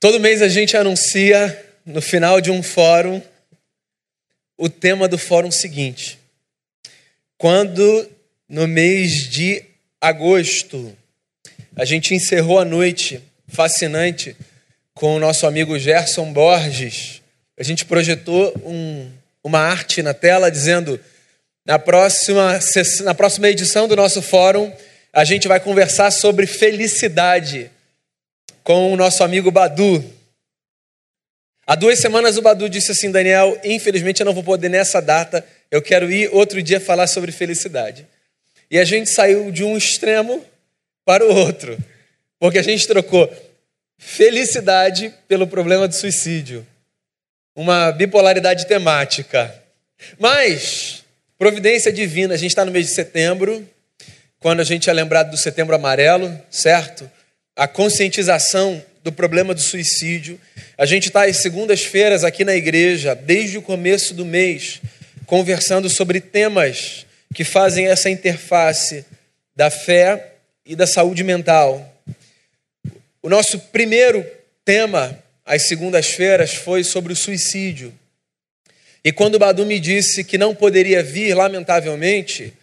Todo mês a gente anuncia, no final de um fórum, o tema do fórum seguinte. Quando, no mês de agosto, a gente encerrou a noite fascinante com o nosso amigo Gerson Borges, a gente projetou um, uma arte na tela dizendo: na próxima, na próxima edição do nosso fórum, a gente vai conversar sobre felicidade com o nosso amigo Badu. Há duas semanas o Badu disse assim: Daniel, infelizmente eu não vou poder nessa data, eu quero ir outro dia falar sobre felicidade. E a gente saiu de um extremo para o outro, porque a gente trocou felicidade pelo problema do suicídio, uma bipolaridade temática. Mas, providência divina, a gente está no mês de setembro, quando a gente é lembrado do setembro amarelo, certo? A conscientização do problema do suicídio. A gente está às segundas-feiras aqui na igreja, desde o começo do mês, conversando sobre temas que fazem essa interface da fé e da saúde mental. O nosso primeiro tema, às segundas-feiras, foi sobre o suicídio. E quando o Badu me disse que não poderia vir, lamentavelmente,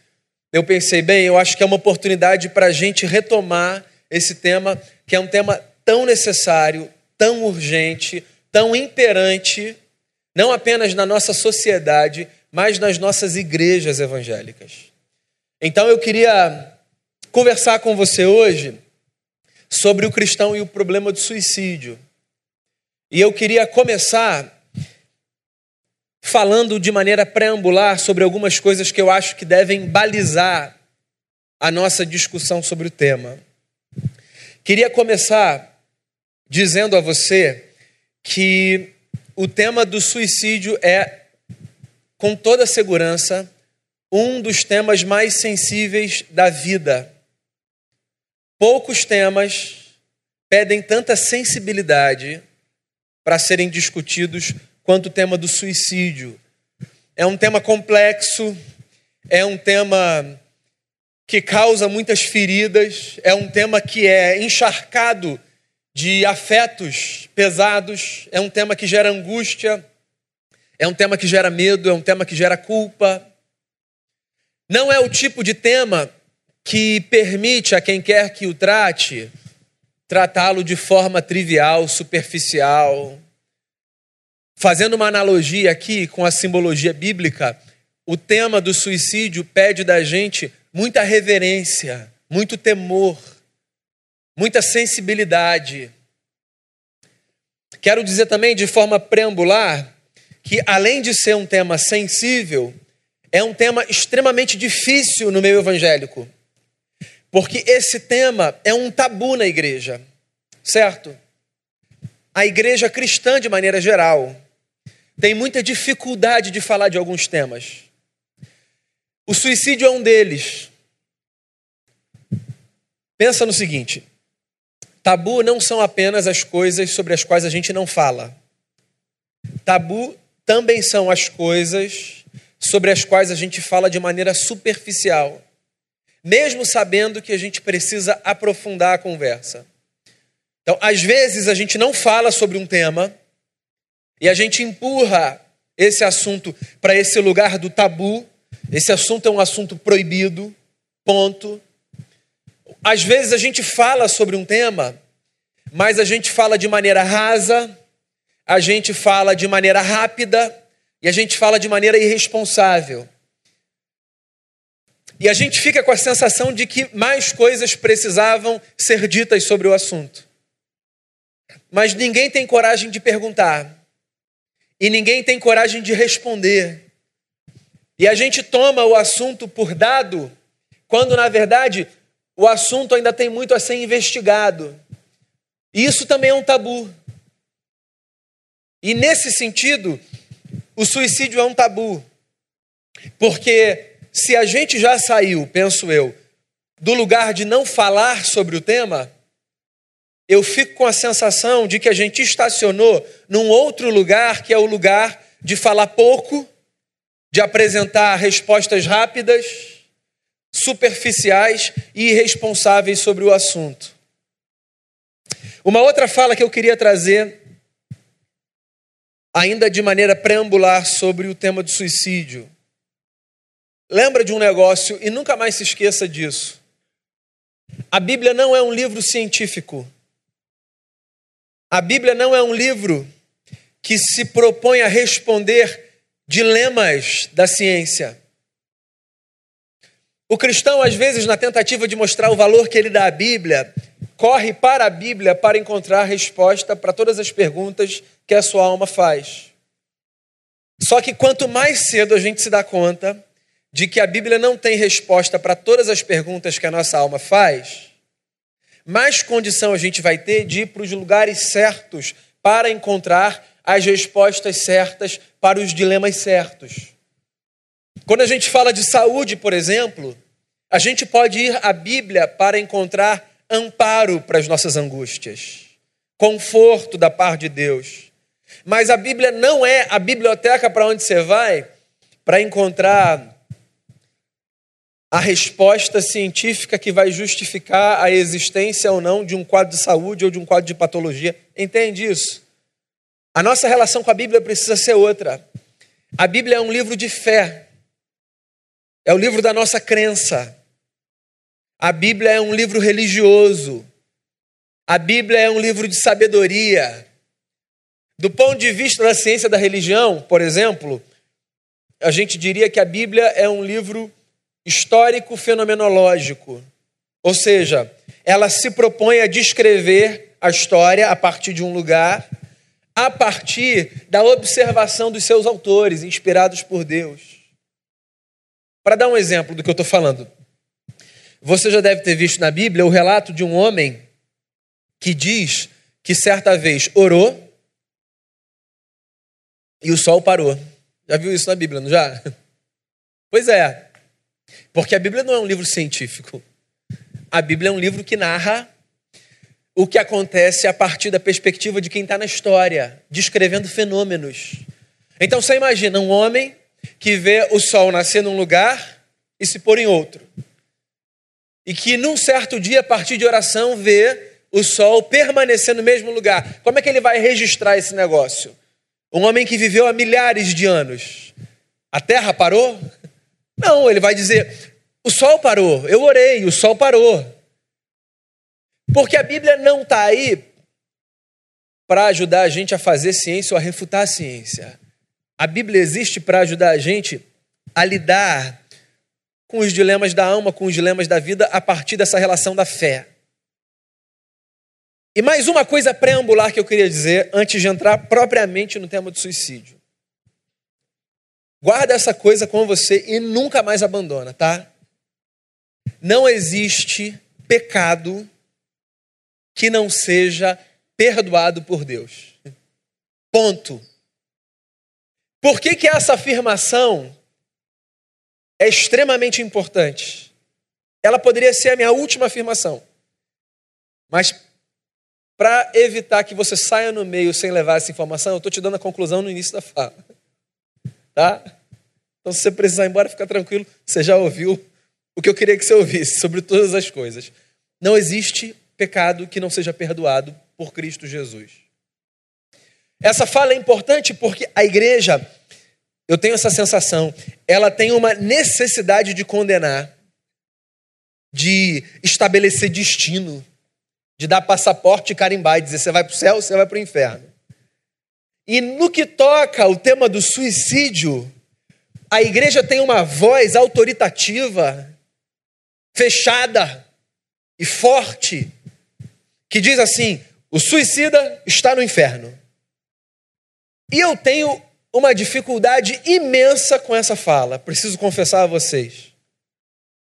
eu pensei, bem, eu acho que é uma oportunidade para a gente retomar esse tema, que é um tema tão necessário, tão urgente, tão imperante, não apenas na nossa sociedade, mas nas nossas igrejas evangélicas. Então eu queria conversar com você hoje sobre o cristão e o problema do suicídio. E eu queria começar falando de maneira preambular sobre algumas coisas que eu acho que devem balizar a nossa discussão sobre o tema. Queria começar dizendo a você que o tema do suicídio é, com toda segurança, um dos temas mais sensíveis da vida. Poucos temas pedem tanta sensibilidade para serem discutidos quanto o tema do suicídio. É um tema complexo, é um tema que causa muitas feridas, é um tema que é encharcado de afetos pesados, é um tema que gera angústia, é um tema que gera medo, é um tema que gera culpa. Não é o tipo de tema que permite a quem quer que o trate tratá-lo de forma trivial, superficial. Fazendo uma analogia aqui com a simbologia bíblica, o tema do suicídio pede da gente muita reverência, muito temor, muita sensibilidade. Quero dizer também de forma preambular que, além de ser um tema sensível, é um tema extremamente difícil no meio evangélico, porque esse tema é um tabu na igreja, certo? A igreja cristã, de maneira geral, tem muita dificuldade de falar de alguns temas. O suicídio é um deles. Pensa no seguinte: tabu não são apenas as coisas sobre as quais a gente não fala. Tabu também são as coisas sobre as quais a gente fala de maneira superficial, mesmo sabendo que a gente precisa aprofundar a conversa. Então, às vezes a gente não fala sobre um tema e a gente empurra esse assunto para esse lugar do tabu esse assunto é um assunto proibido, ponto. Às vezes a gente fala sobre um tema, mas a gente fala de maneira rasa, a gente fala de maneira rápida e a gente fala de maneira irresponsável. E a gente fica com a sensação de que mais coisas precisavam ser ditas sobre o assunto. Mas ninguém tem coragem de perguntar. E ninguém tem coragem de responder. E a gente toma o assunto por dado, quando na verdade o assunto ainda tem muito a ser investigado. E isso também é um tabu. E nesse sentido, o suicídio é um tabu. Porque se a gente já saiu, penso eu, do lugar de não falar sobre o tema, eu fico com a sensação de que a gente estacionou num outro lugar, que é o lugar de falar pouco de apresentar respostas rápidas, superficiais e irresponsáveis sobre o assunto. Uma outra fala que eu queria trazer, ainda de maneira preambular, sobre o tema do suicídio. Lembra de um negócio e nunca mais se esqueça disso. A Bíblia não é um livro científico. A Bíblia não é um livro que se propõe a responder dilemas da ciência. O cristão, às vezes, na tentativa de mostrar o valor que ele dá à Bíblia, corre para a Bíblia para encontrar resposta para todas as perguntas que a sua alma faz. Só que quanto mais cedo a gente se dá conta de que a Bíblia não tem resposta para todas as perguntas que a nossa alma faz, mais condição a gente vai ter de ir para os lugares certos para encontrar as respostas certas para os dilemas certos. Quando a gente fala de saúde, por exemplo, a gente pode ir à Bíblia para encontrar amparo para as nossas angústias, conforto da parte de Deus. Mas a Bíblia não é a biblioteca para onde você vai para encontrar a resposta científica que vai justificar a existência ou não de um quadro de saúde ou de um quadro de patologia. Entende isso? A nossa relação com a Bíblia precisa ser outra. A Bíblia é um livro de fé, é o livro da nossa crença. A Bíblia é um livro religioso. A Bíblia é um livro de sabedoria. Do ponto de vista da ciência da religião, por exemplo, a gente diria que a Bíblia é um livro histórico-fenomenológico. Ou seja, ela se propõe a descrever a história a partir de um lugar, a partir da observação dos seus autores, inspirados por Deus. Para dar um exemplo do que eu estou falando, você já deve ter visto na Bíblia o relato de um homem que diz que certa vez orou e o sol parou. Já viu isso na Bíblia, não já? Pois é. Porque a Bíblia não é um livro científico. A Bíblia é um livro que narra o que acontece a partir da perspectiva de quem está na história, descrevendo fenômenos. Então você imagina um homem que vê o sol nascer num lugar e se pôr em outro. E que num certo dia, a partir de oração, vê o sol permanecer no mesmo lugar. Como é que ele vai registrar esse negócio? Um homem que viveu há milhares de anos. A terra parou? Não, ele vai dizer: o sol parou, eu orei, o sol parou. Porque a Bíblia não está aí para ajudar a gente a fazer ciência ou a refutar a ciência. A Bíblia existe para ajudar a gente a lidar com os dilemas da alma, com os dilemas da vida, a partir dessa relação da fé. E mais uma coisa preambular que eu queria dizer antes de entrar propriamente no tema do suicídio. Guarda essa coisa com você e nunca mais abandona, tá? Não existe pecado que não seja perdoado por Deus. Ponto. Por que, que essa afirmação é extremamente importante? Ela poderia ser a minha última afirmação. Mas para evitar que você saia no meio sem levar essa informação, eu estou te dando a conclusão no início da fala. Tá? Então, se você precisar ir embora, fica tranquilo, você já ouviu o que eu queria que você ouvisse sobre todas as coisas. Não existe pecado que não seja perdoado por Cristo Jesus. Essa fala é importante porque a igreja, eu tenho essa sensação, ela tem uma necessidade de condenar, de estabelecer destino, de dar passaporte e carimbar e dizer você vai para o céu, você vai para o inferno. E no que toca o tema do suicídio, a igreja tem uma voz autoritativa, fechada e forte, que diz assim: o suicida está no inferno. E eu tenho uma dificuldade imensa com essa fala, preciso confessar a vocês.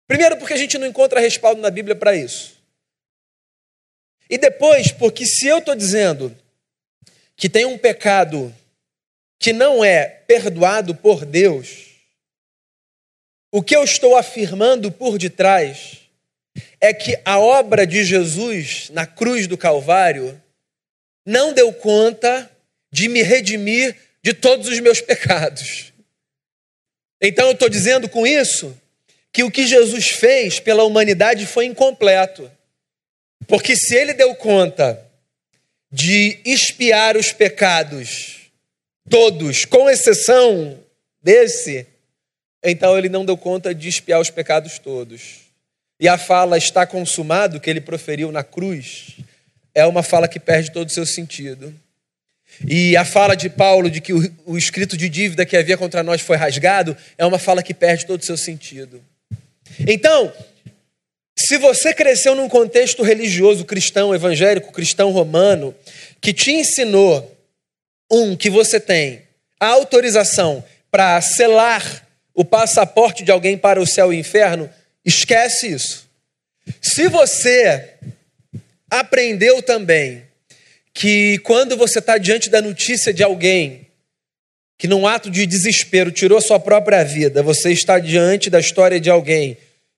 Primeiro, porque a gente não encontra respaldo na Bíblia para isso. E depois, porque se eu estou dizendo que tem um pecado que não é perdoado por Deus, o que eu estou afirmando por detrás é que a obra de Jesus na cruz do Calvário não deu conta de me redimir de todos os meus pecados. Então eu estou dizendo com isso que o que Jesus fez pela humanidade foi incompleto. Porque se ele deu conta de espiar os pecados, todos, com exceção desse, então ele não deu conta de espiar os pecados todos. E a fala está consumado que ele proferiu na cruz é uma fala que perde todo o seu sentido. E a fala de Paulo de que o, escrito de dívida que havia contra nós foi rasgado é uma fala que perde todo o seu sentido. Então, se você cresceu num contexto religioso cristão, evangélico, cristão romano, que te ensinou, um, que você tem a autorização para selar o passaporte de alguém para o céu e inferno, esquece isso. Se você aprendeu também que quando você está diante da notícia de alguém que, num ato de desespero, tirou sua própria vida, você está diante da história de alguém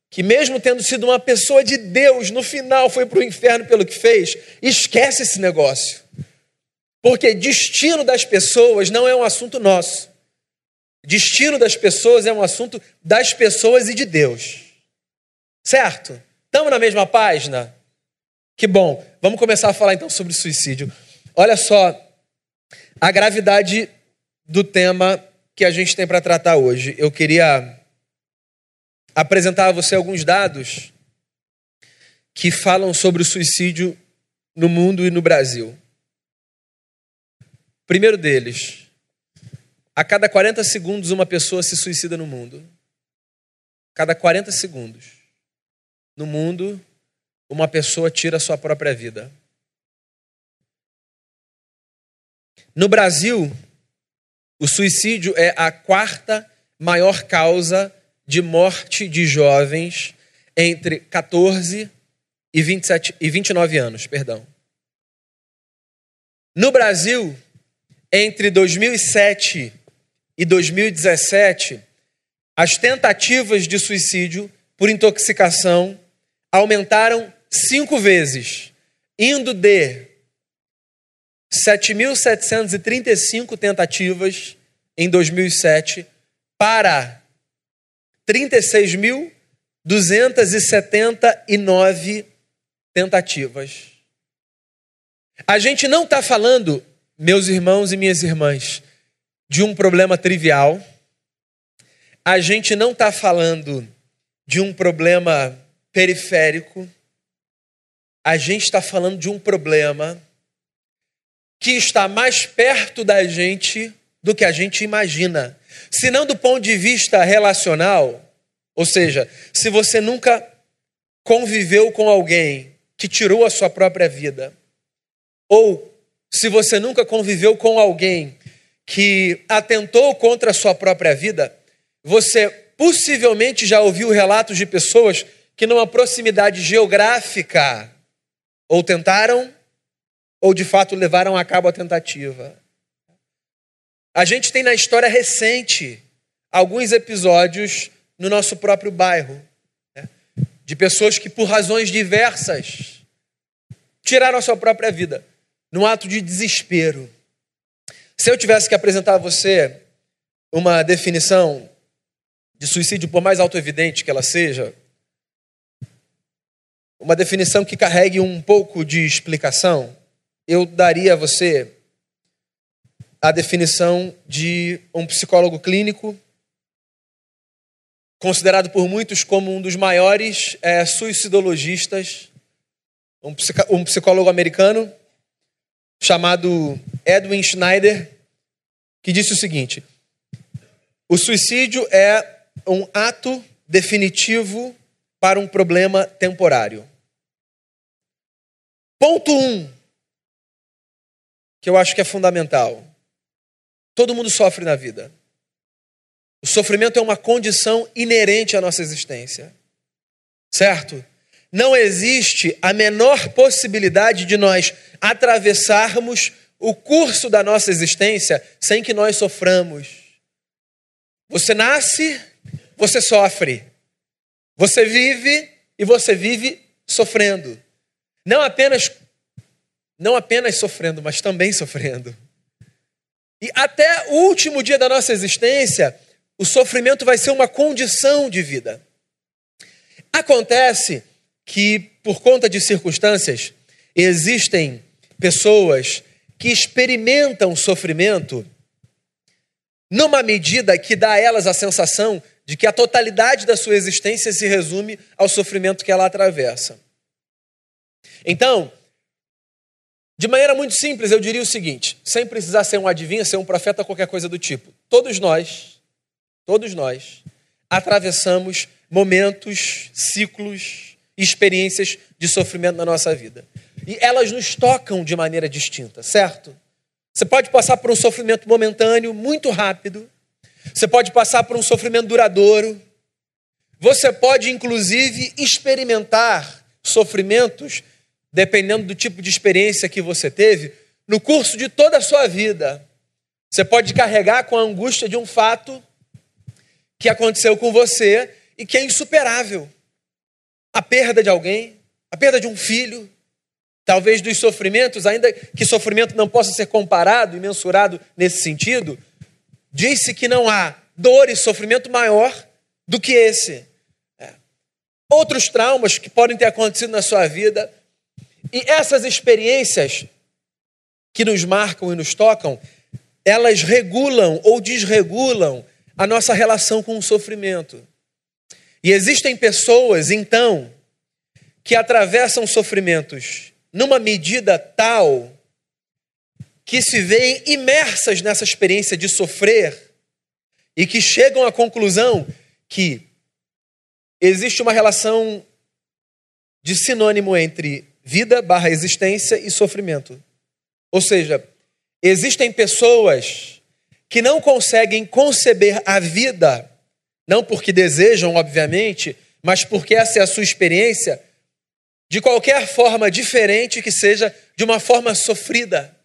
que, mesmo tendo sido uma pessoa de Deus, no final foi para o inferno pelo que fez, esquece esse negócio. Porque destino das pessoas não é um assunto nosso. Destino das pessoas é um assunto das pessoas e de Deus. Certo? Estamos na mesma página? Que bom. Vamos começar a falar então sobre suicídio. Olha só a gravidade do tema que a gente tem para tratar hoje. Eu queria apresentar a você alguns dados que falam sobre o suicídio no mundo e no Brasil. Primeiro deles, a cada 40 segundos uma pessoa se suicida no mundo. Cada 40 segundos. No mundo, uma pessoa tira a sua própria vida. No Brasil, o suicídio é a quarta maior causa de morte de jovens entre 14 e, 27, e 29 anos. Perdão. No Brasil, entre 2007 e 2017, as tentativas de suicídio por intoxicação aumentaram cinco vezes, indo de 7.735 tentativas em 2007 para 36.279 tentativas. A gente não está falando, meus irmãos e minhas irmãs, de um problema trivial. A gente não está falando de um problema periférico a gente está falando de um problema que está mais perto da gente do que a gente imagina. Se não do ponto de vista relacional, ou seja, se você nunca conviveu com alguém que tirou a sua própria vida, ou se você nunca conviveu com alguém que atentou contra a sua própria vida, você possivelmente já ouviu relatos de pessoas que, numa proximidade geográfica ou tentaram, ou de fato levaram a cabo a tentativa. A gente tem na história recente alguns episódios no nosso próprio bairro, né? de pessoas que, por razões diversas, tiraram a sua própria vida, num ato de desespero. Se eu tivesse que apresentar a você uma definição de suicídio, por mais autoevidente que ela seja, uma definição que carregue um pouco de explicação, eu daria a você a definição de um psicólogo clínico, considerado por muitos como um dos maiores é, suicidologistas, um, um psicólogo americano chamado Edwin Schneider, que disse o seguinte: o suicídio é um ato definitivo para um problema temporário. Ponto um, que eu acho que é fundamental. Todo mundo sofre na vida. O sofrimento é uma condição inerente à nossa existência. Certo? Não existe a menor possibilidade de nós atravessarmos o curso da nossa existência sem que nós soframos. Você nasce, você sofre. Você vive e você vive sofrendo. Não apenas não apenas sofrendo, mas também sofrendo. E até o último dia da nossa existência, o sofrimento vai ser uma condição de vida. Acontece que, por conta de circunstâncias, existem pessoas que experimentam sofrimento numa medida que dá a elas a sensação de que a totalidade da sua existência se resume ao sofrimento que ela atravessa. Então, de maneira muito simples, eu diria o seguinte, sem precisar ser um adivinho, ser um profeta, qualquer coisa do tipo. Todos nós, todos nós, atravessamos momentos, ciclos, experiências de sofrimento na nossa vida. E elas nos tocam de maneira distinta, certo? Você pode passar por um sofrimento momentâneo, muito rápido. Você pode passar por um sofrimento duradouro. Você pode, inclusive, experimentar sofrimentos, dependendo do tipo de experiência que você teve, no curso de toda a sua vida. Você pode carregar com a angústia de um fato que aconteceu com você e que é insuperável. A perda de alguém, a perda de um filho, talvez dos sofrimentos, ainda que sofrimento não possa ser comparado e mensurado nesse sentido, disse que não há dor e sofrimento maior do que esse. É. Outros traumas que podem ter acontecido na sua vida, e essas experiências que nos marcam e nos tocam, elas regulam ou desregulam a nossa relação com o sofrimento. E existem pessoas, então, que atravessam sofrimentos numa medida tal que se veem imersas nessa experiência de sofrer e que chegam à conclusão que existe uma relação de sinônimo entre vida barra existência e sofrimento. Ou seja, existem pessoas que não conseguem conceber a vida, não porque desejam, obviamente, mas porque essa é a sua experiência, de qualquer forma diferente que seja de uma forma sofrida.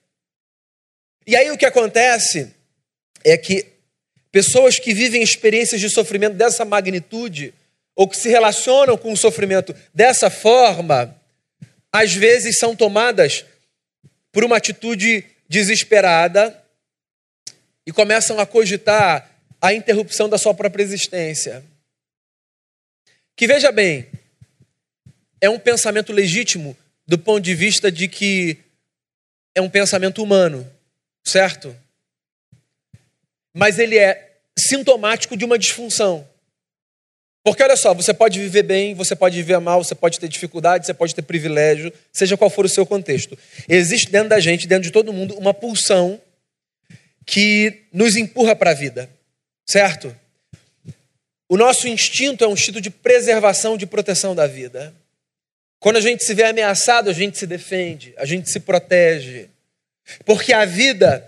E aí o que acontece é que pessoas que vivem experiências de sofrimento dessa magnitude, ou que se relacionam com o sofrimento dessa forma, às vezes são tomadas por uma atitude desesperada e começam a cogitar a interrupção da sua própria existência. Que veja bem, é um pensamento legítimo do ponto de vista de que é um pensamento humano, certo? Mas ele é sintomático de uma disfunção. Porque olha só, você pode viver bem, você pode viver mal, você pode ter dificuldade, você pode ter privilégio, seja qual for o seu contexto. Existe dentro da gente, dentro de todo mundo, uma pulsão que nos empurra para a vida, certo? O nosso instinto é um instinto de preservação, de proteção da vida. Quando a gente se vê ameaçado, a gente se defende, a gente se protege. Porque a vida,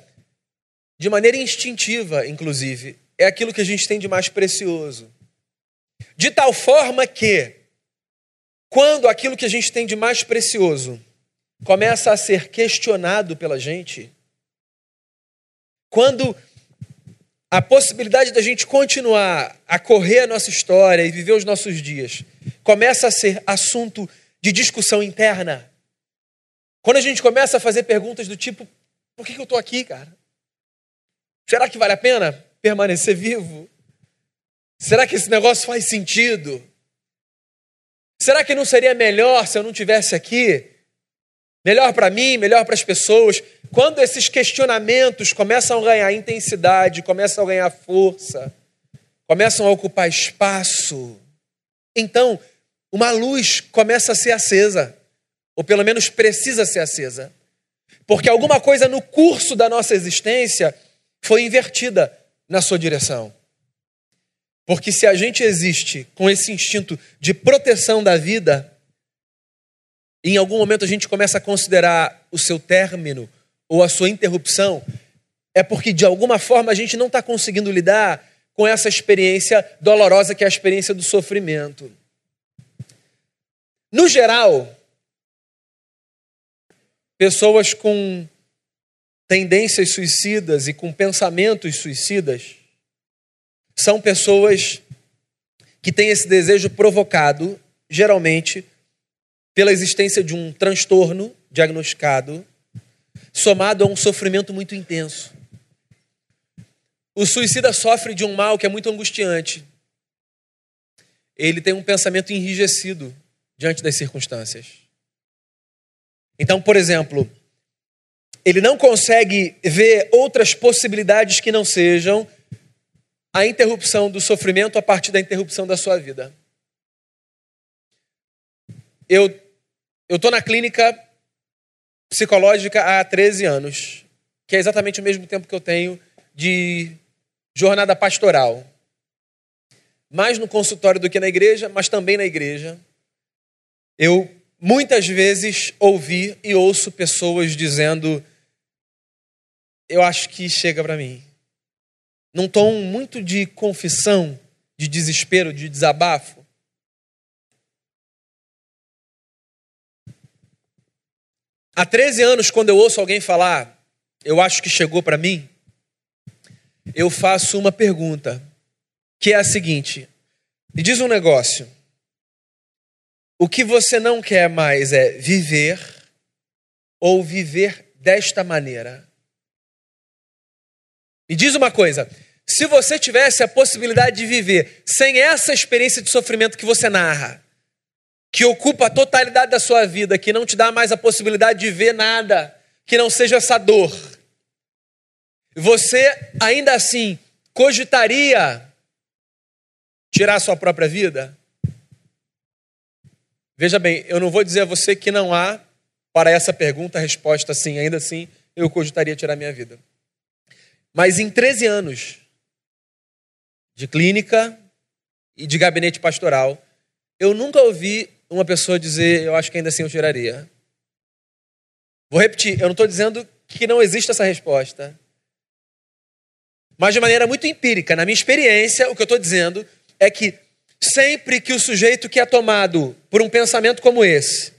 de maneira instintiva, inclusive, é aquilo que a gente tem de mais precioso. De tal forma que, quando aquilo que a gente tem de mais precioso começa a ser questionado pela gente, quando a possibilidade da gente continuar a correr a nossa história e viver os nossos dias começa a ser assunto de discussão interna. Quando a gente começa a fazer perguntas do tipo: por que, eu estou aqui, cara? Será que vale a pena permanecer vivo? Será que esse negócio faz sentido? Será que não seria melhor se eu não tivesse aqui? Melhor para mim, melhor para as pessoas. Quando esses questionamentos começam a ganhar intensidade, começam a ganhar força, começam a ocupar espaço, então uma luz começa a ser acesa, ou pelo menos precisa ser acesa, porque alguma coisa no curso da nossa existência foi invertida na sua direção. Porque se a gente existe com esse instinto de proteção da vida, em algum momento a gente começa a considerar o seu término ou a sua interrupção, é porque de alguma forma a gente não está conseguindo lidar com essa experiência dolorosa que é a experiência do sofrimento. No geral, pessoas com tendências suicidas e com pensamentos suicidas são pessoas que têm esse desejo provocado, geralmente, pela existência de um transtorno diagnosticado, somado a um sofrimento muito intenso. O suicida sofre de um mal que é muito angustiante. Ele tem um pensamento enrijecido diante das circunstâncias. Então, por exemplo, ele não consegue ver outras possibilidades que não sejam a interrupção do sofrimento a partir da interrupção da sua vida. Eu tô na clínica psicológica há 13 anos, que é exatamente o mesmo tempo que eu tenho de jornada pastoral. Mais no consultório do que na igreja, mas também na igreja. Eu muitas vezes ouvi e ouço pessoas dizendo: Eu acho que chega para mim. Num tom muito de confissão, de desespero, de desabafo. Há 13 anos, quando eu ouço alguém falar, eu acho que chegou para mim, eu faço uma pergunta, que é a seguinte: me diz um negócio. O que você não quer mais é viver ou viver desta maneira? Me diz uma coisa: se você tivesse a possibilidade de viver sem essa experiência de sofrimento que você narra, que ocupa a totalidade da sua vida, que não te dá mais a possibilidade de ver nada que não seja essa dor, você ainda assim cogitaria tirar sua própria vida? Veja bem, eu não vou dizer a você que não há para essa pergunta resposta sim, ainda assim eu cogitaria tirar minha vida. Mas em 13 anos de clínica e de gabinete pastoral, eu nunca ouvi uma pessoa dizer, eu acho que ainda assim eu tiraria. Vou repetir, eu não estou dizendo que não existe essa resposta. Mas de maneira muito empírica, na minha experiência, o que eu estou dizendo é que sempre que o sujeito que é tomado por um pensamento como esse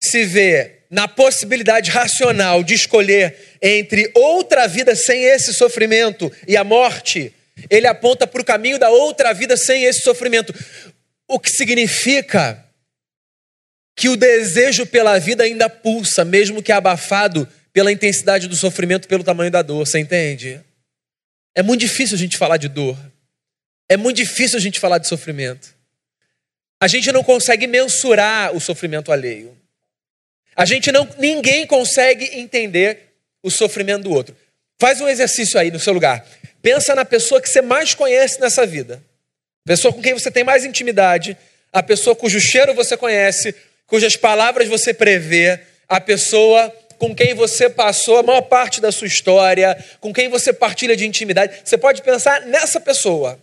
se vê na possibilidade racional de escolher entre outra vida sem esse sofrimento e a morte, ele aponta para o caminho da outra vida sem esse sofrimento. O que significa que o desejo pela vida ainda pulsa, mesmo que abafado pela intensidade do sofrimento, pelo tamanho da dor, você entende? É muito difícil a gente falar de dor. É muito difícil a gente falar de sofrimento. A gente não consegue mensurar o sofrimento alheio. A gente não, ninguém consegue entender o sofrimento do outro. Faz um exercício aí no seu lugar. Pensa na pessoa que você mais conhece nessa vida pessoa com quem você tem mais intimidade, a pessoa cujo cheiro você conhece, cujas palavras você prevê, a pessoa com quem você passou a maior parte da sua história, com quem você partilha de intimidade. Você pode pensar nessa pessoa.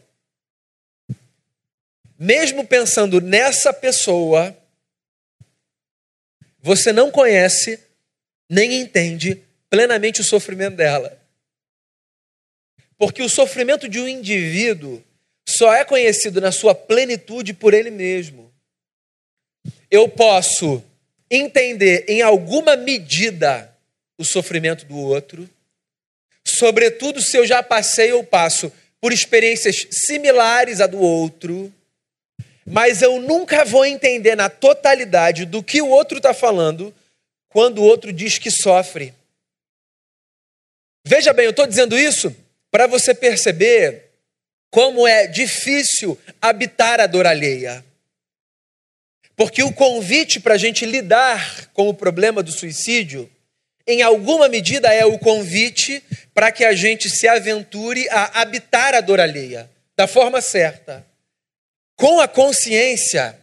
Mesmo pensando nessa pessoa, você não conhece nem entende plenamente o sofrimento dela. Porque o sofrimento de um indivíduo só é conhecido na sua plenitude por ele mesmo. Eu posso entender em alguma medida o sofrimento do outro, sobretudo se eu já passei ou passo por experiências similares à do outro, mas eu nunca vou entender na totalidade do que o outro está falando quando o outro diz que sofre. Veja bem, eu estou dizendo isso para você perceber como é difícil habitar a dor alheia. Porque o convite para a gente lidar com o problema do suicídio, em alguma medida, é o convite para que a gente se aventure a habitar a dor alheia, da forma certa, com a consciência,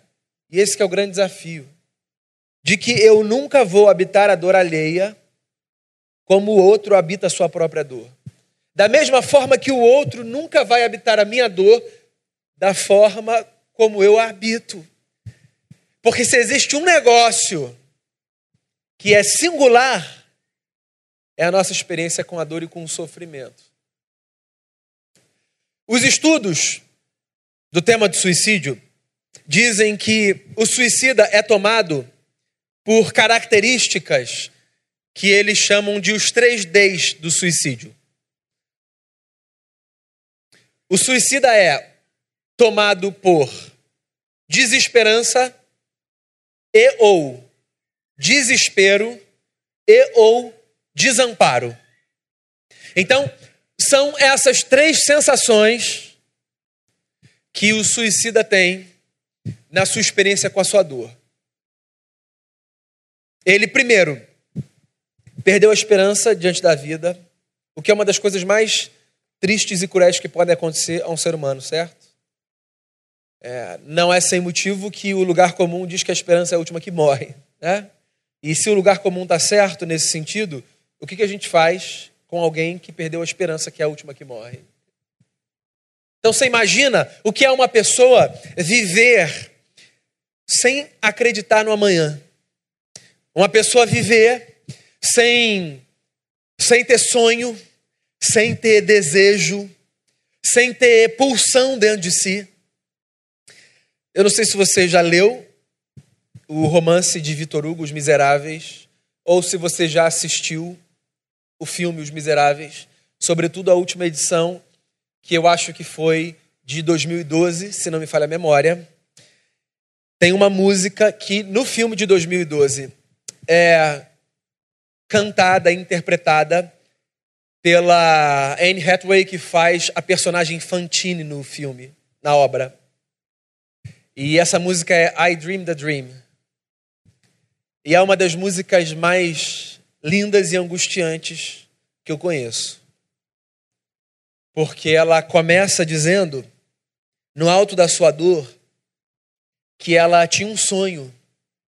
e esse é o grande desafio, de que eu nunca vou habitar a dor alheia como o outro habita a sua própria dor. Da mesma forma que o outro nunca vai habitar a minha dor da forma como eu habito. Porque se existe um negócio que é singular, é a nossa experiência com a dor e com o sofrimento. Os estudos do tema do suicídio dizem que o suicida é tomado por características que eles chamam de os três Ds do suicídio. O suicida é tomado por desesperança e ou desespero e ou desamparo. Então, são essas três sensações que o suicida tem na sua experiência com a sua dor. Ele, primeiro, perdeu a esperança diante da vida, o que é uma das coisas mais tristes e cruéis que podem acontecer a um ser humano, certo? É, não é sem motivo que o lugar comum diz que a esperança é a última que morre. Né? E se o lugar comum está certo nesse sentido, o que, que a gente faz com alguém que perdeu a esperança, que é a última que morre? Então você imagina o que é uma pessoa viver sem acreditar no amanhã. Uma pessoa viver sem, sem ter sonho, sem ter desejo, sem ter pulsão dentro de si. Eu não sei se você já leu o romance de Vitor Hugo, Os Miseráveis, ou se você já assistiu o filme Os Miseráveis, sobretudo a última edição, que eu acho que foi de 2012, se não me falha a memória. Tem uma música que no filme de 2012 é cantada, interpretada pela Anne Hathaway, que faz a personagem Fantine no filme, na obra. E essa música é I Dream the Dream. E é uma das músicas mais lindas e angustiantes que eu conheço. Porque ela começa dizendo, no alto da sua dor, que ela tinha um sonho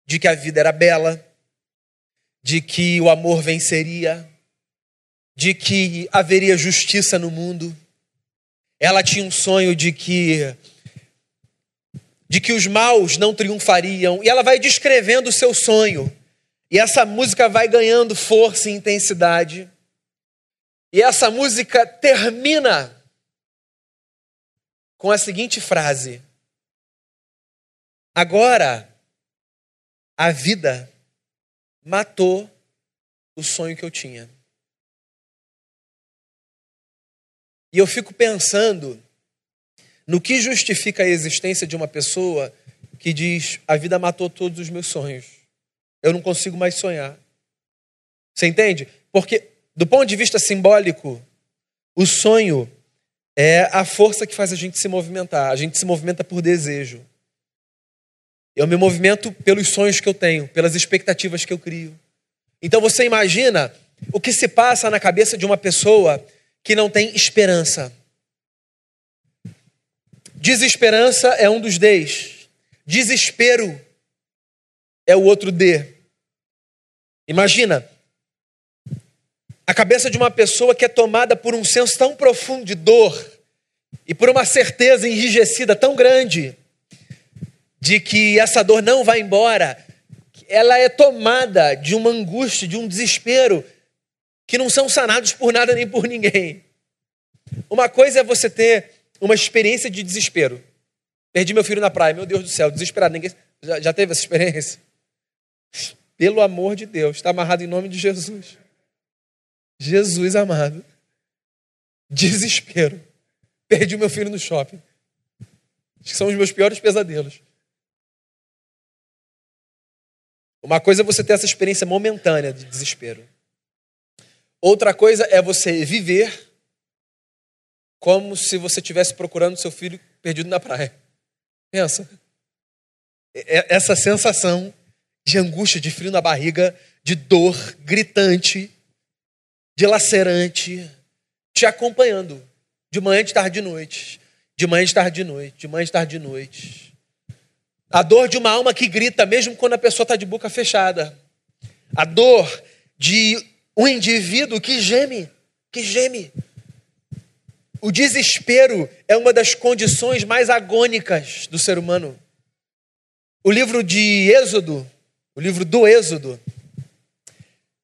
de que a vida era bela, de que o amor venceria, de que haveria justiça no mundo. Ela tinha um sonho de que de que os maus não triunfariam, e ela vai descrevendo o seu sonho. E essa música vai ganhando força e intensidade. E essa música termina com a seguinte frase: Agora a vida matou o sonho que eu tinha. E eu fico pensando no que justifica a existência de uma pessoa que diz: a vida matou todos os meus sonhos. Eu não consigo mais sonhar. Você entende? Porque, do ponto de vista simbólico, o sonho é a força que faz a gente se movimentar. A gente se movimenta por desejo. Eu me movimento pelos sonhos que eu tenho, pelas expectativas que eu crio. Então você imagina o que se passa na cabeça de uma pessoa que não tem esperança. Desesperança é um dos Ds. Desespero é o outro D. Imagina a cabeça de uma pessoa que é tomada por um senso tão profundo de dor e por uma certeza enrijecida tão grande de que essa dor não vai embora. Ela é tomada de uma angústia, de um desespero que não são sanados por nada nem por ninguém. Uma coisa é você ter uma experiência de desespero. Perdi meu filho na praia, meu Deus do céu, desesperado. Ninguém já, já teve essa experiência? Pelo amor de Deus, está amarrado em nome de Jesus. Jesus amado. Desespero. Perdi meu filho no shopping. Acho que são os meus piores pesadelos. Uma coisa é você ter essa experiência momentânea de desespero. Outra coisa é você viver como se você estivesse procurando seu filho perdido na praia. Pensa. Essa sensação de angústia, de frio na barriga, de dor gritante, dilacerante, te acompanhando, de manhã, de tarde, de noite, de manhã, de tarde, de noite, de manhã, de tarde, de noite. A dor de uma alma que grita, mesmo quando a pessoa está de boca fechada. A dor de um indivíduo que geme, que geme o desespero é uma das condições mais agônicas do ser humano. O livro de Êxodo, o livro do Êxodo,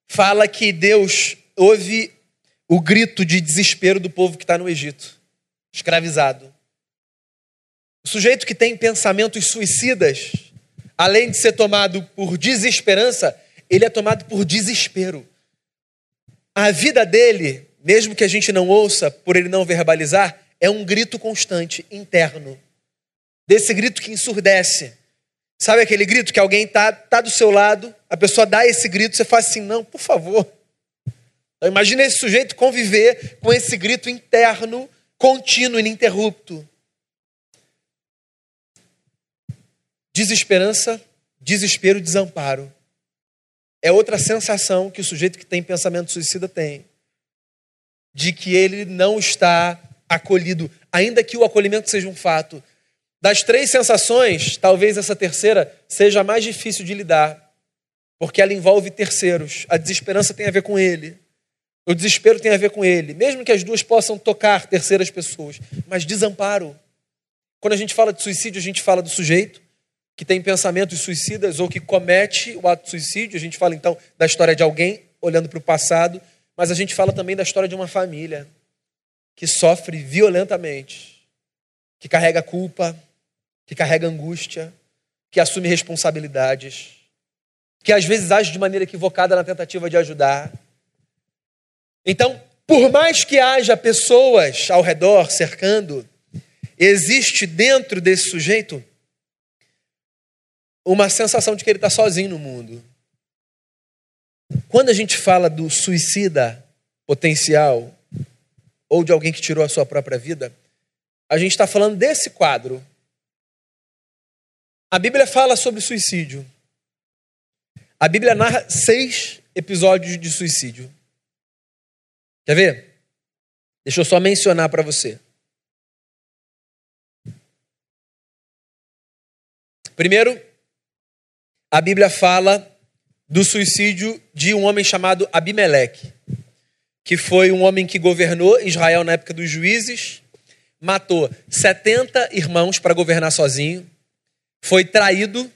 fala que Deus ouve o grito de desespero do povo que está no Egito, escravizado. O sujeito que tem pensamentos suicidas, além de ser tomado por desesperança, ele é tomado por desespero. A vida dele mesmo que a gente não ouça, por ele não verbalizar, é um grito constante, interno. Desse grito que ensurdece. Sabe aquele grito que alguém está tá do seu lado, a pessoa dá esse grito, você faz assim, não, por favor. Então, imagina esse sujeito conviver com esse grito interno, contínuo, ininterrupto. Desesperança, desespero, desamparo. é outra sensação que o sujeito que tem pensamento suicida tem. De que ele não está acolhido, ainda que o acolhimento seja um fato. Das três sensações, talvez essa terceira seja a mais difícil de lidar, porque ela envolve terceiros. A desesperança tem a ver com ele. O desespero tem a ver com ele, mesmo que as duas possam tocar terceiras pessoas, mas desamparo. Quando a gente fala de suicídio, a gente fala do sujeito que tem pensamentos suicidas ou que comete o ato de suicídio. A gente fala então da história de alguém olhando para o passado, mas a gente fala também da história de uma família que sofre violentamente, que carrega culpa, que carrega angústia, que assume responsabilidades, que às vezes age de maneira equivocada na tentativa de ajudar. Então, por mais que haja pessoas ao redor cercando, existe dentro desse sujeito uma sensação de que ele está sozinho no mundo. Quando a gente fala do suicida potencial, ou de alguém que tirou a sua própria vida, a gente está falando desse quadro. A Bíblia fala sobre suicídio. A Bíblia narra seis episódios de suicídio. Quer ver? Deixa eu só mencionar para você. Primeiro, a Bíblia fala do suicídio de um homem chamado Abimeleque, que foi um homem que governou Israel na época dos juízes, matou 70 irmãos para governar sozinho, foi traído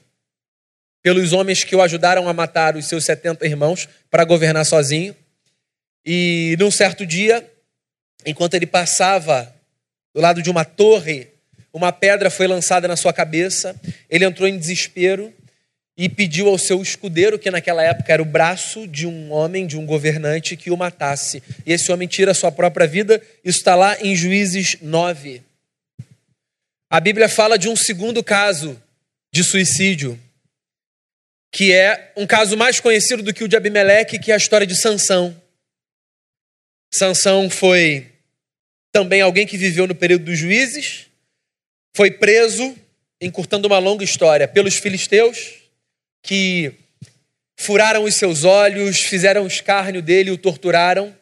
pelos homens que o ajudaram a matar os seus 70 irmãos para governar sozinho. E num certo dia, enquanto ele passava do lado de uma torre, uma pedra foi lançada na sua cabeça, ele entrou em desespero e pediu ao seu escudeiro, que naquela época era o braço de um homem, de um governante, que o matasse. E esse homem tira a sua própria vida, isso está lá em Juízes 9. A Bíblia fala de um segundo caso de suicídio, que é um caso mais conhecido do que o de Abimeleque, que é a história de Sansão. Sansão foi também alguém que viveu no período dos juízes, foi preso, encurtando uma longa história, pelos filisteus, que furaram os seus olhos, fizeram escárnio dele, o torturaram.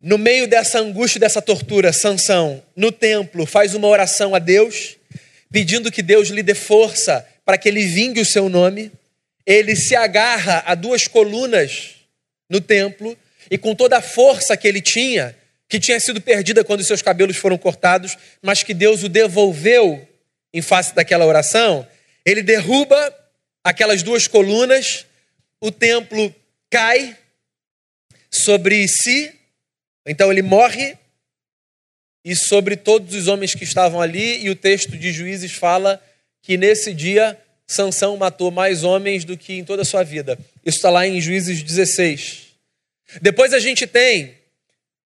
No meio dessa angústia, dessa tortura, Sansão, no templo, faz uma oração a Deus, pedindo que Deus lhe dê força para que ele vingue o seu nome. Ele se agarra a duas colunas no templo e com toda a força que ele tinha, que tinha sido perdida quando seus cabelos foram cortados, mas que Deus o devolveu em face daquela oração, ele derruba aquelas duas colunas, o templo cai sobre si, então ele morre e sobre todos os homens que estavam ali, e o texto de Juízes fala que nesse dia Sansão matou mais homens do que em toda a sua vida. Isso está lá em Juízes 16. Depois a gente tem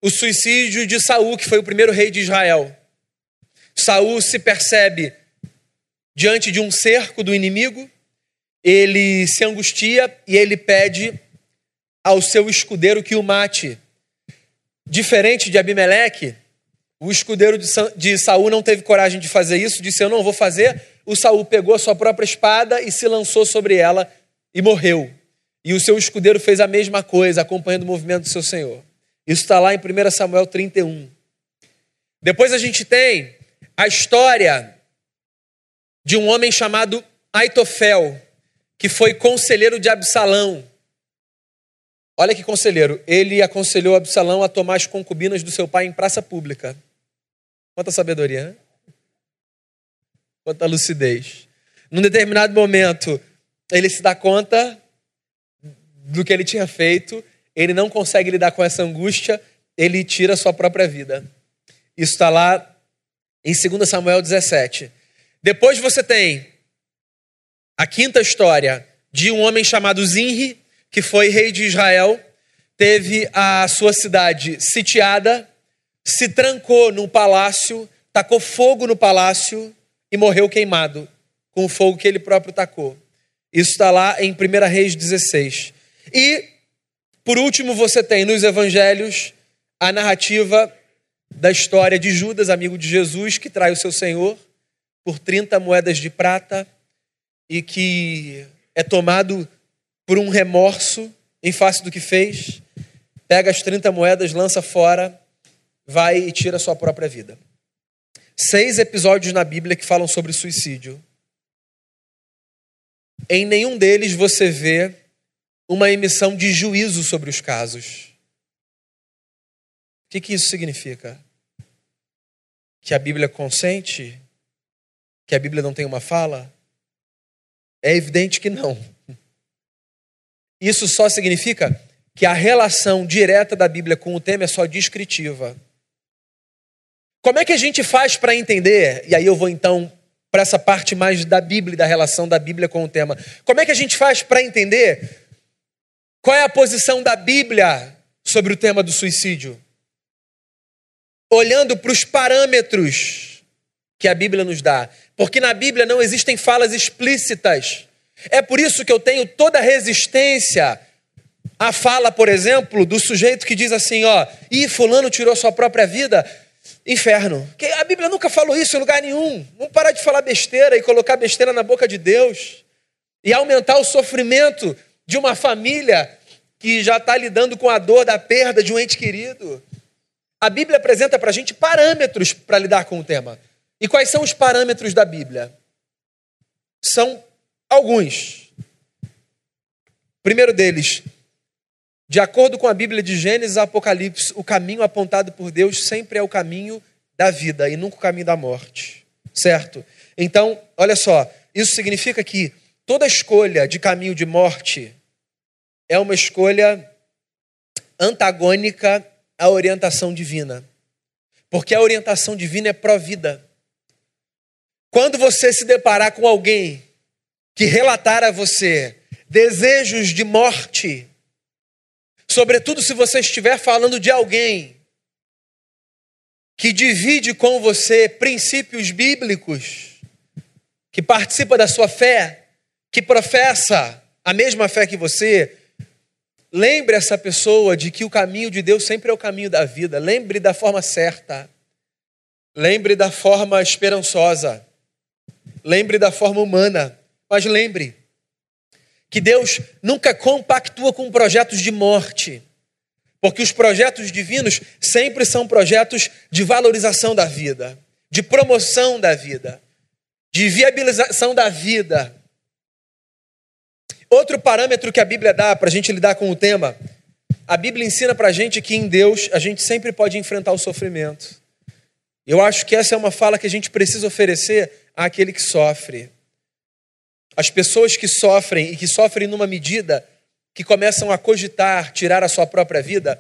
o suicídio de Saul, que foi o primeiro rei de Israel. Saul se percebe diante de um cerco do inimigo, ele se angustia e ele pede ao seu escudeiro que o mate. Diferente de Abimeleque, o escudeiro de Saul não teve coragem de fazer isso, disse: Eu não vou fazer. O Saul pegou a sua própria espada e se lançou sobre ela e morreu. E o seu escudeiro fez a mesma coisa, acompanhando o movimento do seu senhor. Isso está lá em 1 Samuel 31. Depois a gente tem a história de um homem chamado Aitofel, que foi conselheiro de Absalão. Olha que conselheiro, ele aconselhou Absalão a tomar as concubinas do seu pai em praça pública. Quanta sabedoria, né? Quanta lucidez. Num determinado momento, ele se dá conta do que ele tinha feito, ele não consegue lidar com essa angústia, ele tira a sua própria vida. Isso está lá em 2 Samuel 17. Depois você tem a quinta história de um homem chamado Zinri, que foi rei de Israel, teve a sua cidade sitiada, se trancou num palácio, tacou fogo no palácio e morreu queimado com o fogo que ele próprio tacou. Isso está lá em 1 Reis 16. E, por último, você tem nos evangelhos a narrativa da história de Judas, amigo de Jesus, que trai o seu Senhor por 30 moedas de prata e que é tomado por um remorso em face do que fez, pega as 30 moedas, lança fora, vai e tira a sua própria vida. Seis episódios na Bíblia que falam sobre suicídio. Em nenhum deles você vê uma emissão de juízo sobre os casos. O que, que isso significa? Que a Bíblia consente? Que a Bíblia não tem uma fala? É evidente que não. Isso só significa que a relação direta da Bíblia com o tema é só descritiva. Como é que a gente faz para entender? E aí eu vou então para essa parte mais da Bíblia, da relação da Bíblia com o tema. Como é que a gente faz para entender qual é a posição da Bíblia sobre o tema do suicídio? Olhando para os parâmetros que a Bíblia nos dá. Porque na Bíblia não existem falas explícitas. É por isso que eu tenho toda a resistência à fala, por exemplo, do sujeito que diz assim: ó, e fulano tirou sua própria vida. Inferno. A Bíblia nunca falou isso em lugar nenhum. Vamos parar de falar besteira e colocar besteira na boca de Deus e aumentar o sofrimento de uma família que já está lidando com a dor da perda de um ente querido. A Bíblia apresenta para a gente parâmetros para lidar com o tema. E quais são os parâmetros da Bíblia? São alguns. Primeiro deles, de acordo com a Bíblia de Gênesis a Apocalipse, o caminho apontado por Deus sempre é o caminho da vida e nunca o caminho da morte. Certo? Então, olha só, isso significa que toda escolha de caminho de morte é uma escolha antagônica à orientação divina. Porque a orientação divina é pró-vida. Quando você se deparar com alguém que relatar a você desejos de morte, sobretudo se você estiver falando de alguém que divide com você princípios bíblicos, que participa da sua fé, que professa a mesma fé que você, lembre essa pessoa de que o caminho de Deus sempre é o caminho da vida. Lembre da forma certa. Lembre da forma esperançosa. Lembre da forma humana, mas lembre que Deus nunca compactua com projetos de morte, porque os projetos divinos sempre são projetos de valorização da vida, de promoção da vida, de viabilização da vida. Outro parâmetro que a Bíblia dá para a gente lidar com o tema, a Bíblia ensina para a gente que em Deus a gente sempre pode enfrentar o sofrimento. Eu acho que essa é uma fala que a gente precisa oferecer àquele que sofre. As pessoas que sofrem e que sofrem numa medida que começam a cogitar tirar a sua própria vida,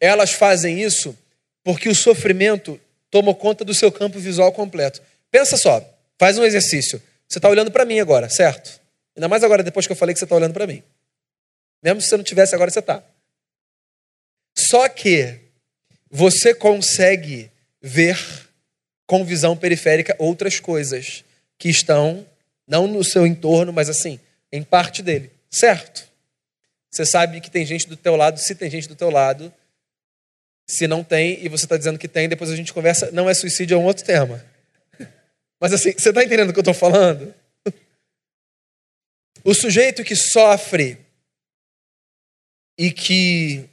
elas fazem isso porque o sofrimento tomou conta do seu campo visual completo. Pensa só, faz um exercício. Você está olhando para mim agora, certo? Ainda mais agora, depois que eu falei que você está olhando para mim. Mesmo se você não tivesse, agora você está. Só que você consegue ver com visão periférica outras coisas que estão não no seu entorno, mas assim, em parte dele. Certo? Você sabe que tem gente do teu lado, se tem gente do teu lado. Se não tem e você está dizendo que tem, depois a gente conversa. Não é suicídio, é um outro tema. Mas assim, você está entendendo o que eu estou falando? O sujeito que sofre e que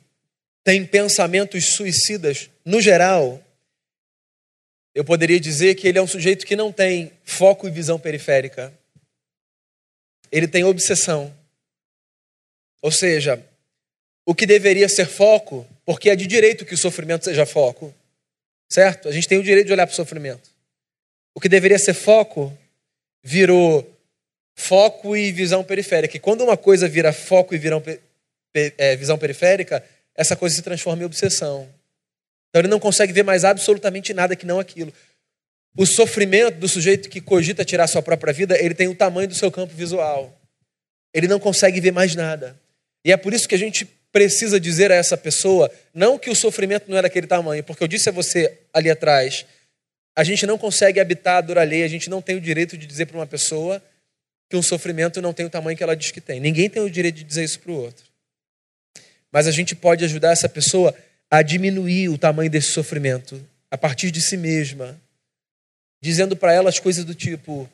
tem pensamentos suicidas, no geral, eu poderia dizer que ele é um sujeito que não tem foco e visão periférica. Ele tem obsessão. Ou seja, o que deveria ser foco, porque é de direito que o sofrimento seja foco. Certo? A gente tem o direito de olhar para o sofrimento. O que deveria ser foco virou foco e visão periférica. E quando uma coisa vira foco e virão, é, visão periférica, essa coisa se transforma em obsessão. Então ele não consegue ver mais absolutamente nada que não aquilo. O sofrimento do sujeito que cogita tirar sua própria vida, ele tem o tamanho do seu campo visual. Ele não consegue ver mais nada. E é por isso que a gente precisa dizer a essa pessoa, não que o sofrimento não é daquele tamanho, porque eu disse a você ali atrás, a gente não consegue habitar a dor alheia, a gente não tem o direito de dizer para uma pessoa que um sofrimento não tem o tamanho que ela diz que tem. Ninguém tem o direito de dizer isso para o outro. Mas a gente pode ajudar essa pessoa a diminuir o tamanho desse sofrimento a partir de si mesma, dizendo para ela as coisas do tipo: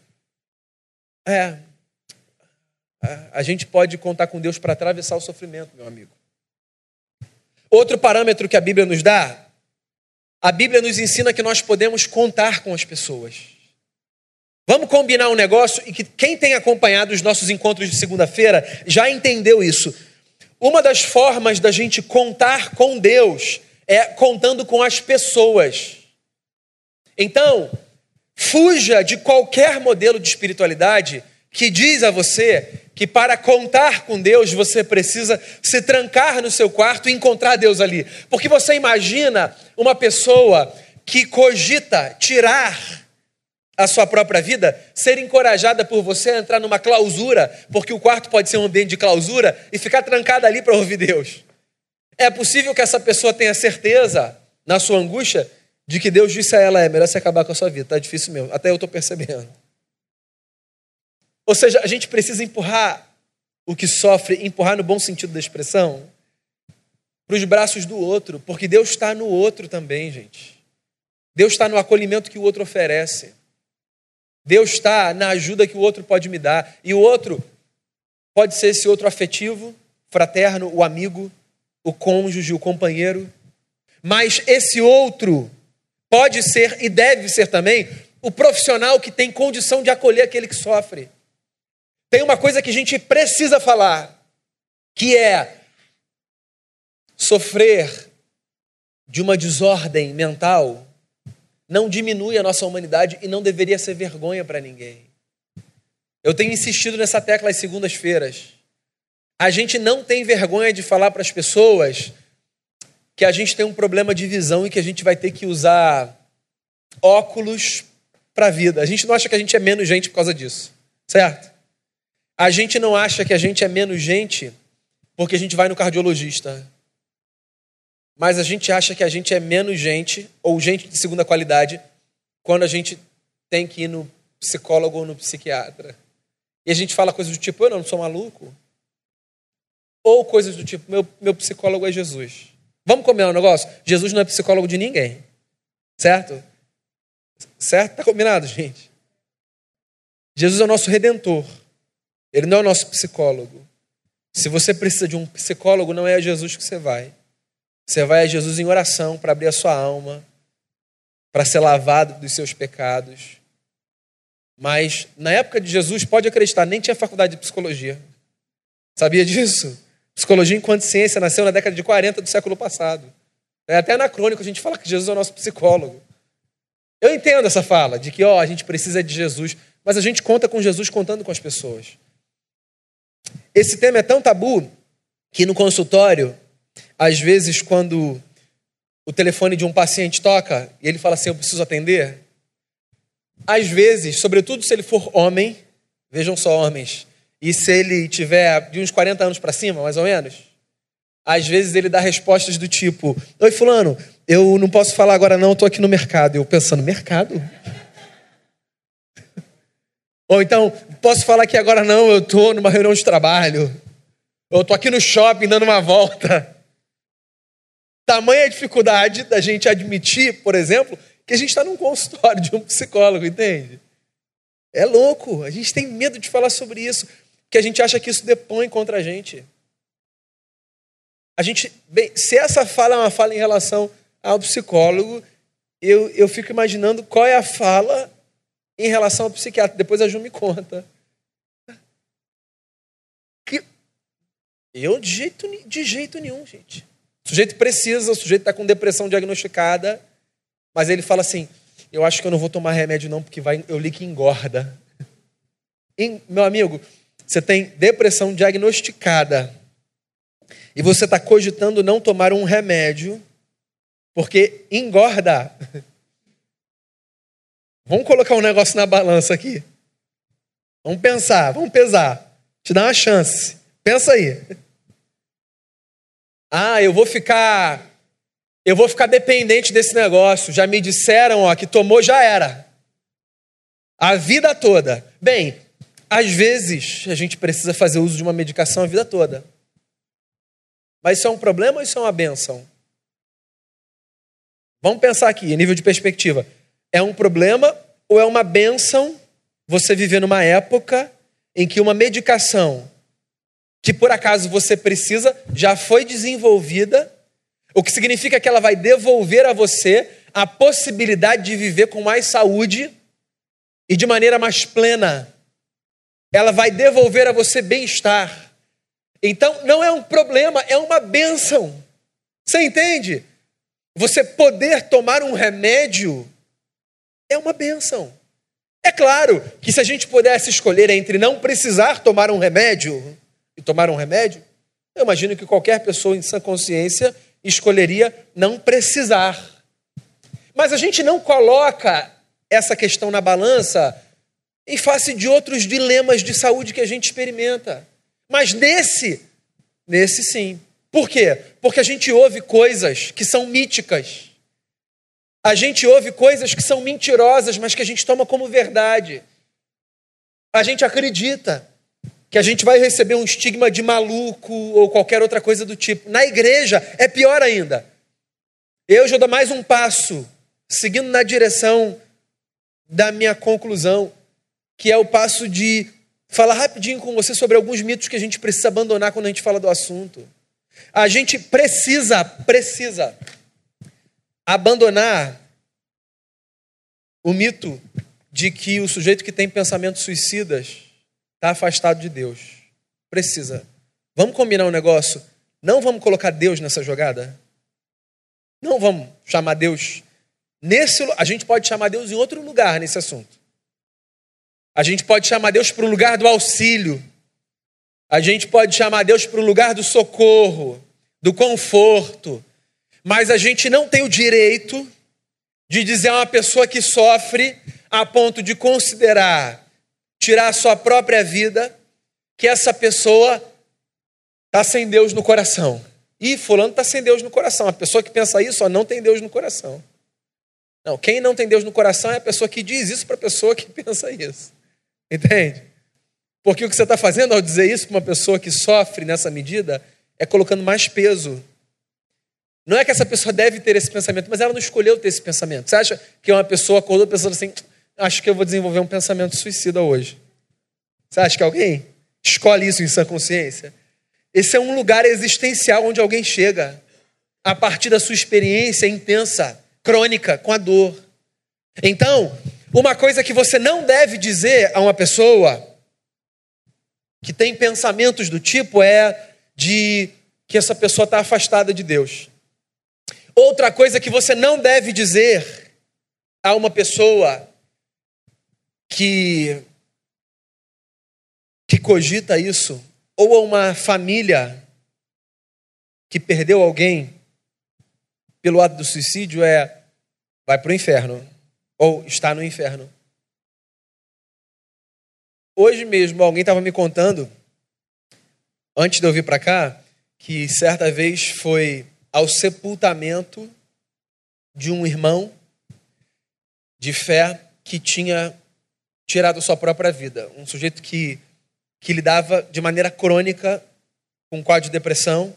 é, a gente pode contar com Deus para atravessar o sofrimento, meu amigo. Outro parâmetro que a Bíblia nos dá, a Bíblia nos ensina que nós podemos contar com as pessoas. Vamos combinar um negócio e que quem tem acompanhado os nossos encontros de segunda-feira já entendeu isso. Uma das formas da gente contar com Deus é contando com as pessoas. Então, fuja de qualquer modelo de espiritualidade que diz a você que para contar com Deus você precisa se trancar no seu quarto e encontrar Deus ali. Porque você imagina uma pessoa que cogita tirar a sua própria vida, ser encorajada por você a entrar numa clausura, porque o quarto pode ser um ambiente de clausura, e ficar trancada ali para ouvir Deus. É possível que essa pessoa tenha certeza, na sua angústia, de que Deus disse a ela: é melhor você acabar com a sua vida, está difícil mesmo. Até eu estou percebendo. Ou seja, a gente precisa empurrar o que sofre, empurrar no bom sentido da expressão, para os braços do outro, porque Deus está no outro também, gente. Deus está no acolhimento que o outro oferece. Deus está na ajuda que o outro pode me dar. E o outro pode ser esse outro afetivo, fraterno, o amigo, o cônjuge, o companheiro. Mas esse outro pode ser e deve ser também o profissional que tem condição de acolher aquele que sofre. Tem uma coisa que a gente precisa falar, que é sofrer de uma desordem mental não diminui a nossa humanidade e não deveria ser vergonha para ninguém. Eu tenho insistido nessa tecla às segundas-feiras. A gente não tem vergonha de falar para as pessoas que a gente tem um problema de visão e que a gente vai ter que usar óculos para a vida. A gente não acha que a gente é menos gente por causa disso, certo? A gente não acha que a gente é menos gente porque a gente vai no cardiologista mas a gente acha que a gente é menos gente, ou gente de segunda qualidade, quando a gente tem que ir no psicólogo ou no psiquiatra. E a gente fala coisas do tipo, eu não sou maluco. Ou coisas do tipo, meu, meu psicólogo é Jesus. Vamos combinar um negócio? Jesus não é psicólogo de ninguém. Certo? Certo? Tá combinado, gente? Jesus é o nosso redentor. Ele não é o nosso psicólogo. Se você precisa de um psicólogo, não é a Jesus que você vai. Você vai a Jesus em oração para abrir a sua alma, para ser lavado dos seus pecados. Mas na época de Jesus, pode acreditar, nem tinha faculdade de psicologia. Sabia disso? Psicologia enquanto ciência nasceu na década de 40 do século passado. É até anacrônico a gente fala que Jesus é o nosso psicólogo. Eu entendo essa fala de que ó, a gente precisa de Jesus, mas a gente conta com Jesus contando com as pessoas. Esse tema é tão tabu que no consultório às vezes, quando o telefone de um paciente toca e ele fala assim: Eu preciso atender. Às vezes, sobretudo se ele for homem, vejam só homens, e se ele tiver de uns 40 anos para cima, mais ou menos, às vezes ele dá respostas do tipo: Oi, Fulano, eu não posso falar agora, não, estou aqui no mercado. Eu pensando: Mercado? Ou então, posso falar aqui agora, não, eu estou numa reunião de trabalho. Eu estou aqui no shopping dando uma volta. Tamanha dificuldade da gente admitir, por exemplo, que a gente está num consultório de um psicólogo, entende? É louco. A gente tem medo de falar sobre isso, porque a gente acha que isso depõe contra a gente. A gente, bem, se essa fala é uma fala em relação ao psicólogo, eu, eu fico imaginando qual é a fala em relação ao psiquiatra. Depois a Ju me conta. Que eu de jeito, de jeito nenhum, gente. O sujeito precisa, o sujeito está com depressão diagnosticada, mas ele fala assim: Eu acho que eu não vou tomar remédio, não, porque vai, eu li que engorda. E, meu amigo, você tem depressão diagnosticada e você está cogitando não tomar um remédio porque engorda. Vamos colocar um negócio na balança aqui. Vamos pensar, vamos pesar. Te dá uma chance. Pensa aí. Ah, eu vou ficar eu vou ficar dependente desse negócio. Já me disseram, ó, que tomou já era. A vida toda. Bem, às vezes a gente precisa fazer uso de uma medicação a vida toda. Mas isso é um problema ou isso é uma benção? Vamos pensar aqui, nível de perspectiva. É um problema ou é uma benção você viver numa época em que uma medicação que por acaso você precisa, já foi desenvolvida, o que significa que ela vai devolver a você a possibilidade de viver com mais saúde e de maneira mais plena. Ela vai devolver a você bem-estar. Então, não é um problema, é uma bênção. Você entende? Você poder tomar um remédio é uma bênção. É claro que se a gente pudesse escolher entre não precisar tomar um remédio e tomar um remédio, eu imagino que qualquer pessoa em sã consciência escolheria não precisar. Mas a gente não coloca essa questão na balança em face de outros dilemas de saúde que a gente experimenta. Mas nesse, nesse sim. Por quê? Porque a gente ouve coisas que são míticas. A gente ouve coisas que são mentirosas, mas que a gente toma como verdade. A gente acredita que a gente vai receber um estigma de maluco ou qualquer outra coisa do tipo. Na igreja é pior ainda. Eu já dou mais um passo, seguindo na direção da minha conclusão, que é o passo de falar rapidinho com você sobre alguns mitos que a gente precisa abandonar quando a gente fala do assunto. A gente precisa, precisa abandonar o mito de que o sujeito que tem pensamentos suicidas está afastado de Deus. Precisa. Vamos combinar um negócio? Não vamos colocar Deus nessa jogada? Não vamos chamar Deus nesse. A gente pode chamar Deus em outro lugar nesse assunto. A gente pode chamar Deus para o lugar do auxílio. A gente pode chamar Deus para o lugar do socorro, do conforto. Mas a gente não tem o direito de dizer a uma pessoa que sofre a ponto de considerar tirar a sua própria vida, que essa pessoa está sem Deus no coração. E fulano está sem Deus no coração. A pessoa que pensa isso ó, não tem Deus no coração. Não, quem não tem Deus no coração é a pessoa que diz isso para a pessoa que pensa isso. Entende? Porque o que você está fazendo ao dizer isso para uma pessoa que sofre nessa medida é colocando mais peso. Não é que essa pessoa deve ter esse pensamento, mas ela não escolheu ter esse pensamento. Você acha que uma pessoa acordou pensando assim: acho que eu vou desenvolver um pensamento suicida hoje. Você acha que alguém escolhe isso em sã consciência? Esse é um lugar existencial onde alguém chega a partir da sua experiência intensa, crônica, com a dor. Então, uma coisa que você não deve dizer a uma pessoa que tem pensamentos do tipo é de que essa pessoa está afastada de Deus. Outra coisa que você não deve dizer a uma pessoa que que cogita isso, ou a uma família que perdeu alguém pelo ato do suicídio é vai para o inferno ou está no inferno. Hoje mesmo alguém estava me contando antes de eu vir para cá que certa vez foi ao sepultamento de um irmão de fé que tinha tirado sua própria vida. Um sujeito que, que lidava de maneira crônica com um quadro de depressão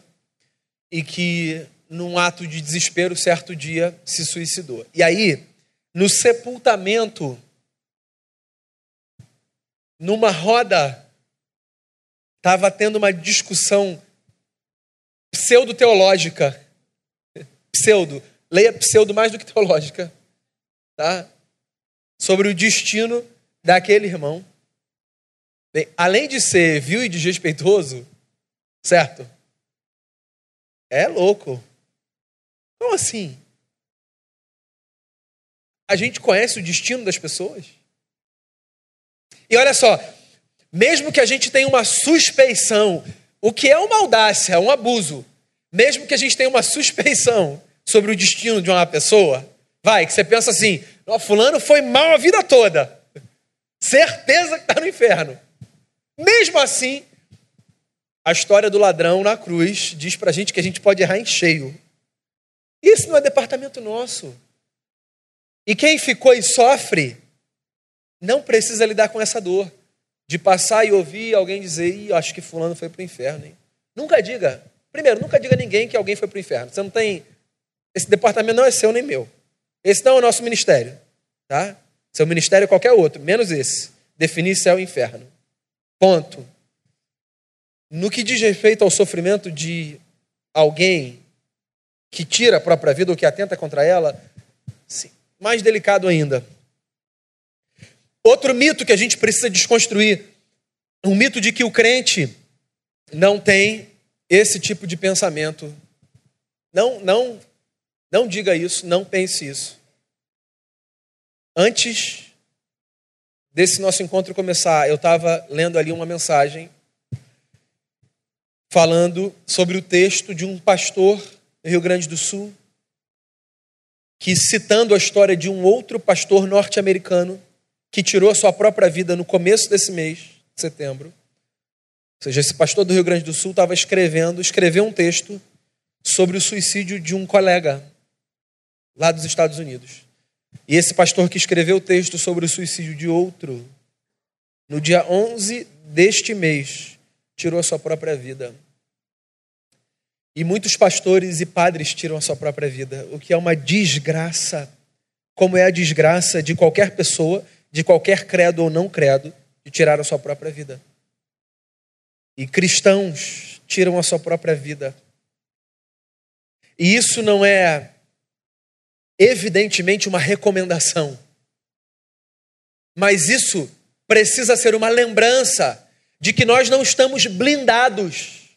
e que, num ato de desespero, certo dia se suicidou. E aí, no sepultamento, numa roda, estava tendo uma discussão pseudo-teológica. Pseudo. Leia pseudo mais do que teológica. Tá? Sobre o destino daquele irmão. Bem, além de ser vil e desrespeitoso, certo? É louco. Como assim? A gente conhece o destino das pessoas? E olha só, mesmo que a gente tenha uma suspeição, o que é uma audácia, um abuso, mesmo que a gente tenha uma suspeição sobre o destino de uma pessoa, vai, que você pensa assim, fulano foi mal a vida toda. Certeza que está no inferno. Mesmo assim, a história do ladrão na cruz diz para a gente que a gente pode errar em cheio. Isso não é departamento nosso. E quem ficou e sofre não precisa lidar com essa dor de passar e ouvir alguém dizer, Ih, acho que fulano foi para o inferno. Hein? Nunca diga. Primeiro, nunca diga a ninguém que alguém foi para o inferno. Você não tem. Esse departamento não é seu nem meu. Esse não é o nosso ministério. Tá? Seu ministério é qualquer outro, menos esse. Definir céu e inferno. Ponto. No que diz respeito ao sofrimento de alguém que tira a própria vida ou que atenta contra ela, sim, mais delicado ainda. Outro mito que a gente precisa desconstruir, um mito de que o crente não tem esse tipo de pensamento. Não, não, não diga isso, não pense isso. Antes desse nosso encontro começar, eu estava lendo ali uma mensagem falando sobre o texto de um pastor no Rio Grande do Sul que, citando a história de um outro pastor norte-americano que tirou a sua própria vida no começo desse mês, de setembro, ou seja, esse pastor do Rio Grande do Sul estava escrevendo, escreveu um texto sobre o suicídio de um colega lá dos Estados Unidos. E esse pastor que escreveu o texto sobre o suicídio de outro, no dia 11 deste mês, tirou a sua própria vida. E muitos pastores e padres tiram a sua própria vida, o que é uma desgraça, como é a desgraça de qualquer pessoa, de qualquer credo ou não credo, de tirar a sua própria vida. E cristãos tiram a sua própria vida. E isso não é, evidentemente, uma recomendação. Mas isso precisa ser uma lembrança de que nós não estamos blindados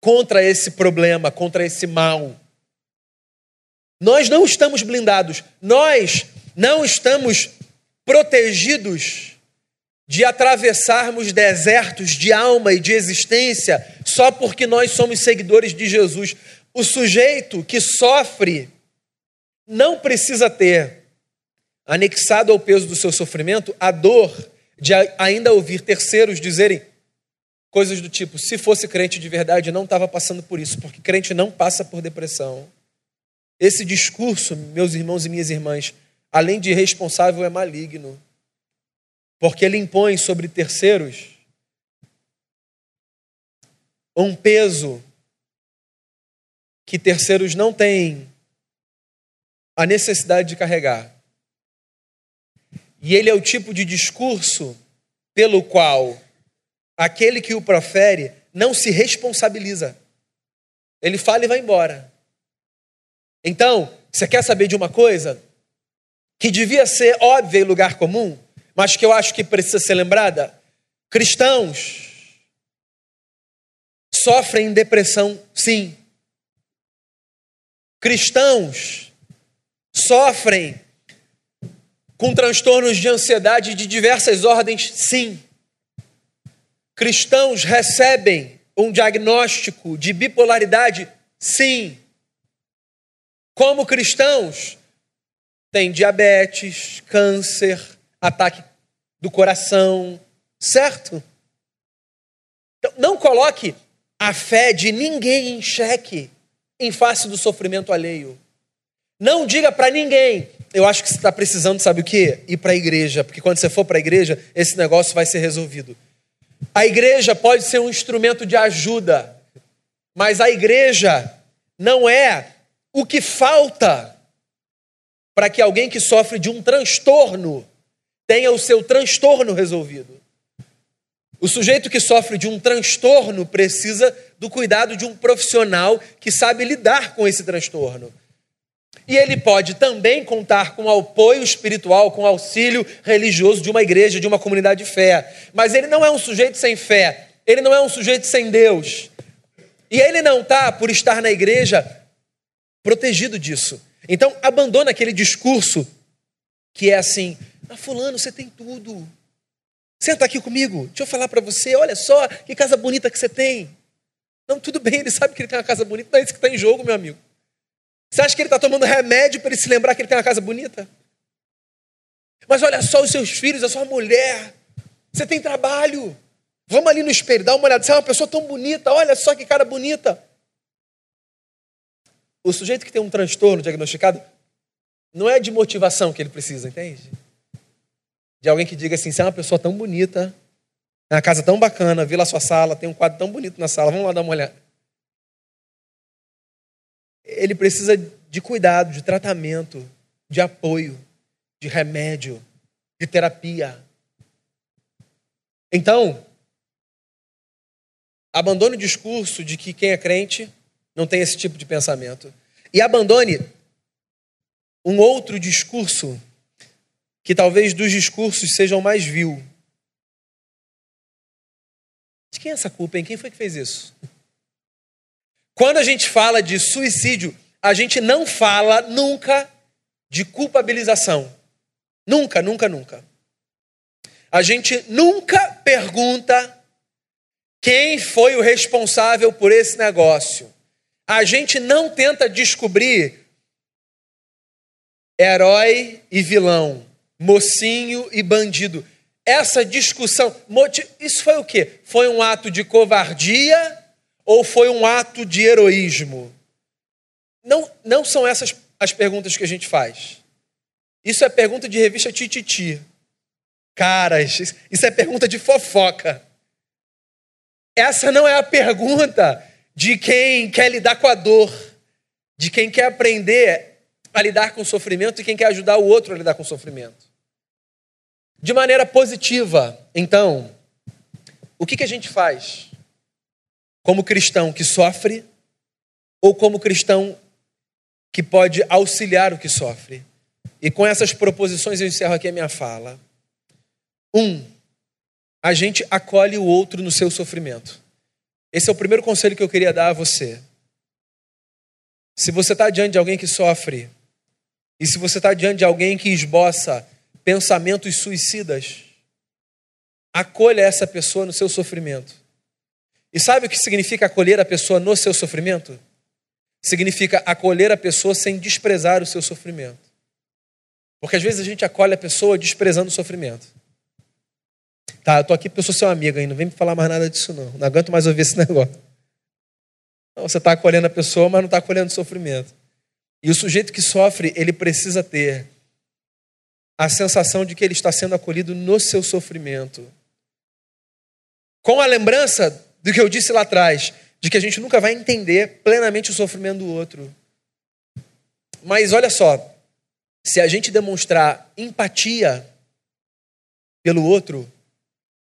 contra esse problema, contra esse mal. Nós não estamos blindados, nós não estamos protegidos de atravessarmos desertos de alma e de existência só porque nós somos seguidores de Jesus. O sujeito que sofre não precisa ter anexado ao peso do seu sofrimento a dor de ainda ouvir terceiros dizerem coisas do tipo: se fosse crente de verdade, não estava passando por isso, porque crente não passa por depressão. Esse discurso, meus irmãos e minhas irmãs, além de irresponsável, é maligno porque ele impõe sobre terceiros um peso que terceiros não têm a necessidade de carregar. E ele é o tipo de discurso pelo qual aquele que o profere não se responsabiliza. Ele fala e vai embora. Então, você quer saber de uma coisa que devia ser óbvia e lugar comum? mas que eu acho que precisa ser lembrada: cristãos sofrem depressão, sim. Cristãos sofrem com transtornos de ansiedade de diversas ordens, sim. Cristãos recebem um diagnóstico de bipolaridade, sim. Como cristãos, têm diabetes, câncer, ataque do coração, certo? Então, não coloque a fé de ninguém em xeque em face do sofrimento alheio. Não diga para ninguém, eu acho que você está precisando, sabe o quê? Ir para a igreja, porque quando você for para a igreja, esse negócio vai ser resolvido. A igreja pode ser um instrumento de ajuda, mas a igreja não é o que falta para que alguém que sofre de um transtorno tenha o seu transtorno resolvido. O sujeito que sofre de um transtorno precisa do cuidado de um profissional que sabe lidar com esse transtorno. E ele pode também contar com apoio espiritual, com auxílio religioso de uma igreja, de uma comunidade de fé. Mas ele não é um sujeito sem fé, ele não é um sujeito sem Deus. E ele não está, por estar na igreja, protegido disso. Então, abandona aquele discurso que é assim: ah, fulano, você tem tudo. Senta aqui comigo, deixa eu falar para você, olha só que casa bonita que você tem. Não, tudo bem, ele sabe que ele tem uma casa bonita, não é isso que está em jogo, meu amigo. Você acha que ele está tomando remédio para ele se lembrar que ele tem uma casa bonita? Mas olha só os seus filhos, a sua mulher. Você tem trabalho. Vamos ali no espelho, dá uma olhada. Você é uma pessoa tão bonita, olha só que cara bonita. O sujeito que tem um transtorno diagnosticado, não é de motivação que ele precisa, entende? De alguém que diga assim: você é uma pessoa tão bonita, é uma casa tão bacana, vê lá sua sala, tem um quadro tão bonito na sala, vamos lá dar uma olhada. Ele precisa de cuidado, de tratamento, de apoio, de remédio, de terapia. Então, Abandone o discurso de que quem é crente não tem esse tipo de pensamento. E abandone um outro discurso que talvez dos discursos sejam mais vil. De quem é essa culpa, hein? Quem foi que fez isso? Quando a gente fala de suicídio, a gente não fala nunca de culpabilização. Nunca, nunca, nunca. A gente nunca pergunta quem foi o responsável por esse negócio. A gente não tenta descobrir herói e vilão, mocinho e bandido. Essa discussão, isso foi o quê? Foi um ato de covardia ou foi um ato de heroísmo? Não, não são essas as perguntas que a gente faz. Isso é pergunta de revista Tititi. Caras, isso é pergunta de fofoca. Essa não é a pergunta de quem quer lidar com a dor, de quem quer aprender a lidar com o sofrimento e quem quer ajudar o outro a lidar com o sofrimento. De maneira positiva, então, o que, que a gente faz? Como cristão que sofre ou como cristão que pode auxiliar o que sofre? E com essas proposições eu encerro aqui a minha fala. Um, a gente acolhe o outro no seu sofrimento. Esse é o primeiro conselho que eu queria dar a você. Se você está diante de alguém que sofre, e se você está diante de alguém que esboça pensamentos suicidas, acolha essa pessoa no seu sofrimento. E sabe o que significa acolher a pessoa no seu sofrimento? Significa acolher a pessoa sem desprezar o seu sofrimento. Porque às vezes a gente acolhe a pessoa desprezando o sofrimento. Tá, eu tô aqui porque eu sou seu amigo aí, não vem me falar mais nada disso não. Não aguento mais ouvir esse negócio. Não, você está acolhendo a pessoa, mas não está acolhendo o sofrimento. E o sujeito que sofre, ele precisa ter a sensação de que ele está sendo acolhido no seu sofrimento. Com a lembrança do que eu disse lá atrás, de que a gente nunca vai entender plenamente o sofrimento do outro. Mas olha só, se a gente demonstrar empatia pelo outro,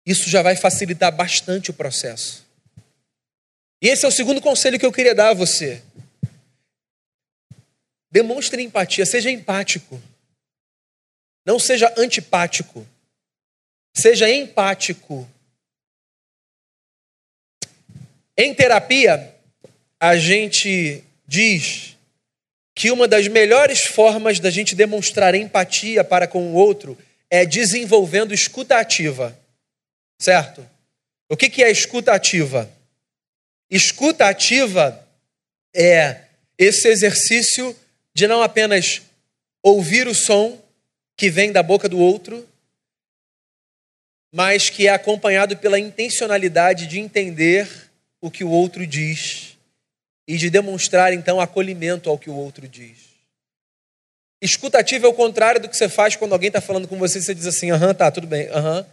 isso já vai facilitar bastante o processo. E esse é o segundo conselho que eu queria dar a você. Demonstre empatia, seja empático. Não seja antipático. Seja empático. Em terapia, a gente diz que uma das melhores formas da gente demonstrar empatia para com o outro é desenvolvendo escuta ativa. Certo? O que é escuta ativa? Escuta ativa é esse exercício de não apenas ouvir o som que vem da boca do outro, mas que é acompanhado pela intencionalidade de entender o que o outro diz e de demonstrar então acolhimento ao que o outro diz. Escutativa é o contrário do que você faz quando alguém está falando com você e você diz assim, aham, tá, tudo bem, aham.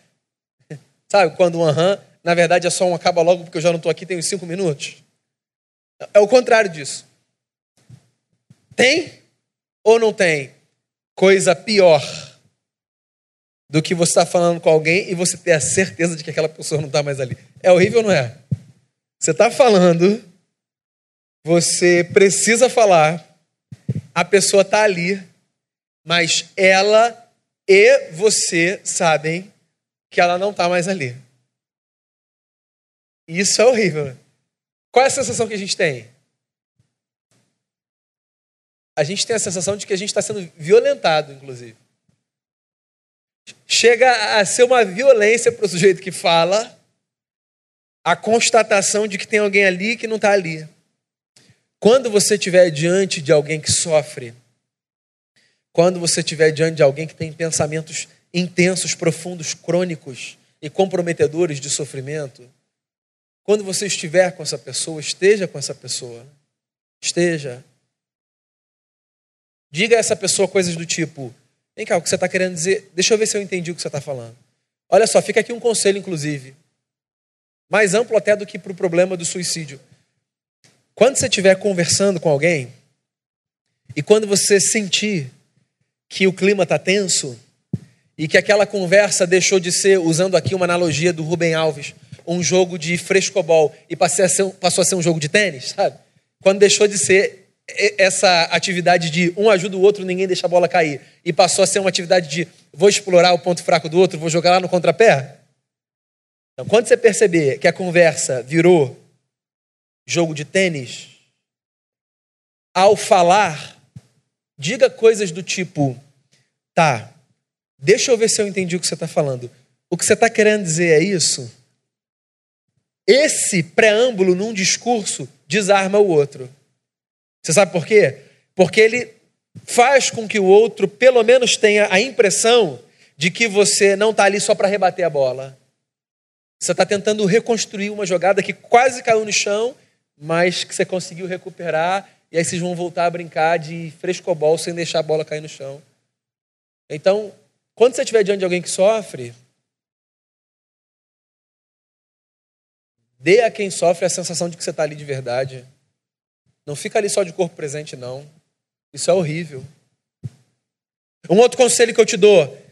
Sabe, quando um aham, na verdade é só um acaba logo porque eu já não estou aqui, tenho cinco minutos. É o contrário disso. Tem ou não tem coisa pior do que você estar tá falando com alguém e você ter a certeza de que aquela pessoa não está mais ali? É horrível não é? Você está falando, você precisa falar, a pessoa está ali, mas ela e você sabem que ela não está mais ali. Isso é horrível. Qual é a sensação que a gente tem? A gente tem a sensação de que a gente está sendo violentado, inclusive. Chega a ser uma violência para o sujeito que fala a constatação de que tem alguém ali que não está ali. Quando você estiver diante de alguém que sofre, quando você estiver diante de alguém que tem pensamentos intensos, profundos, crônicos e comprometedores de sofrimento, quando você estiver com essa pessoa, esteja com essa pessoa. Esteja. Diga a essa pessoa coisas do tipo: vem cá, o que você está querendo dizer? Deixa eu ver se eu entendi o que você está falando. Olha só, fica aqui um conselho, inclusive, mais amplo até do que para o problema do suicídio. Quando você estiver conversando com alguém e quando você sentir que o clima está tenso e que aquela conversa deixou de ser, usando aqui uma analogia do Rubem Alves, um jogo de frescobol e passou a ser, passou a ser um jogo de tênis, sabe? Quando deixou de ser essa atividade de um ajuda o outro, ninguém deixa a bola cair, e passou a ser uma atividade de vou explorar o ponto fraco do outro, vou jogar lá no contrapé. Então, quando você perceber que a conversa virou jogo de tênis, ao falar, diga coisas do tipo: tá, deixa eu ver se eu entendi o que você está falando. O que você está querendo dizer é isso? Esse preâmbulo num discurso desarma o outro. Você sabe por quê? Porque ele faz com que o outro, pelo menos, tenha a impressão de que você não está ali só para rebater a bola. Você está tentando reconstruir uma jogada que quase caiu no chão, mas que você conseguiu recuperar, e aí vocês vão voltar a brincar de frescobol sem deixar a bola cair no chão. Então, quando você estiver diante de alguém que sofre, dê a quem sofre a sensação de que você está ali de verdade. Não fica ali só de corpo presente, não. Isso é horrível. Um outro conselho que eu te dou: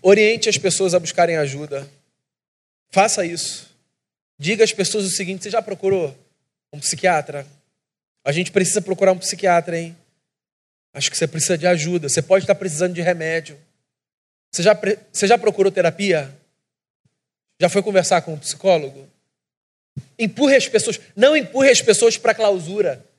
oriente as pessoas a buscarem ajuda. Faça isso. Diga às pessoas o seguinte: você já procurou um psiquiatra? A gente precisa procurar um psiquiatra, hein? Acho que você precisa de ajuda. Você pode estar precisando de remédio. Você já, você já procurou terapia? Já foi conversar com um psicólogo? Empurre as pessoas. Não empurre as pessoas para a clausura.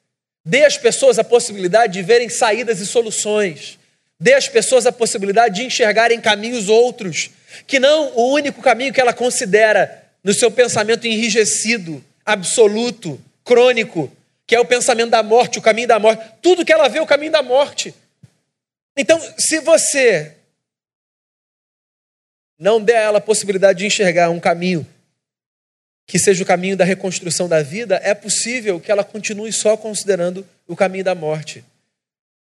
Dê às pessoas a possibilidade de verem saídas e soluções. Dê às pessoas a possibilidade de enxergarem caminhos outros, que não o único caminho que ela considera no seu pensamento enrijecido, absoluto, crônico, que é o pensamento da morte, o caminho da morte. Tudo que ela vê é o caminho da morte. Então, se você não der a ela a possibilidade de enxergar um caminho que seja o caminho da reconstrução da vida, é possível que ela continue só considerando o caminho da morte.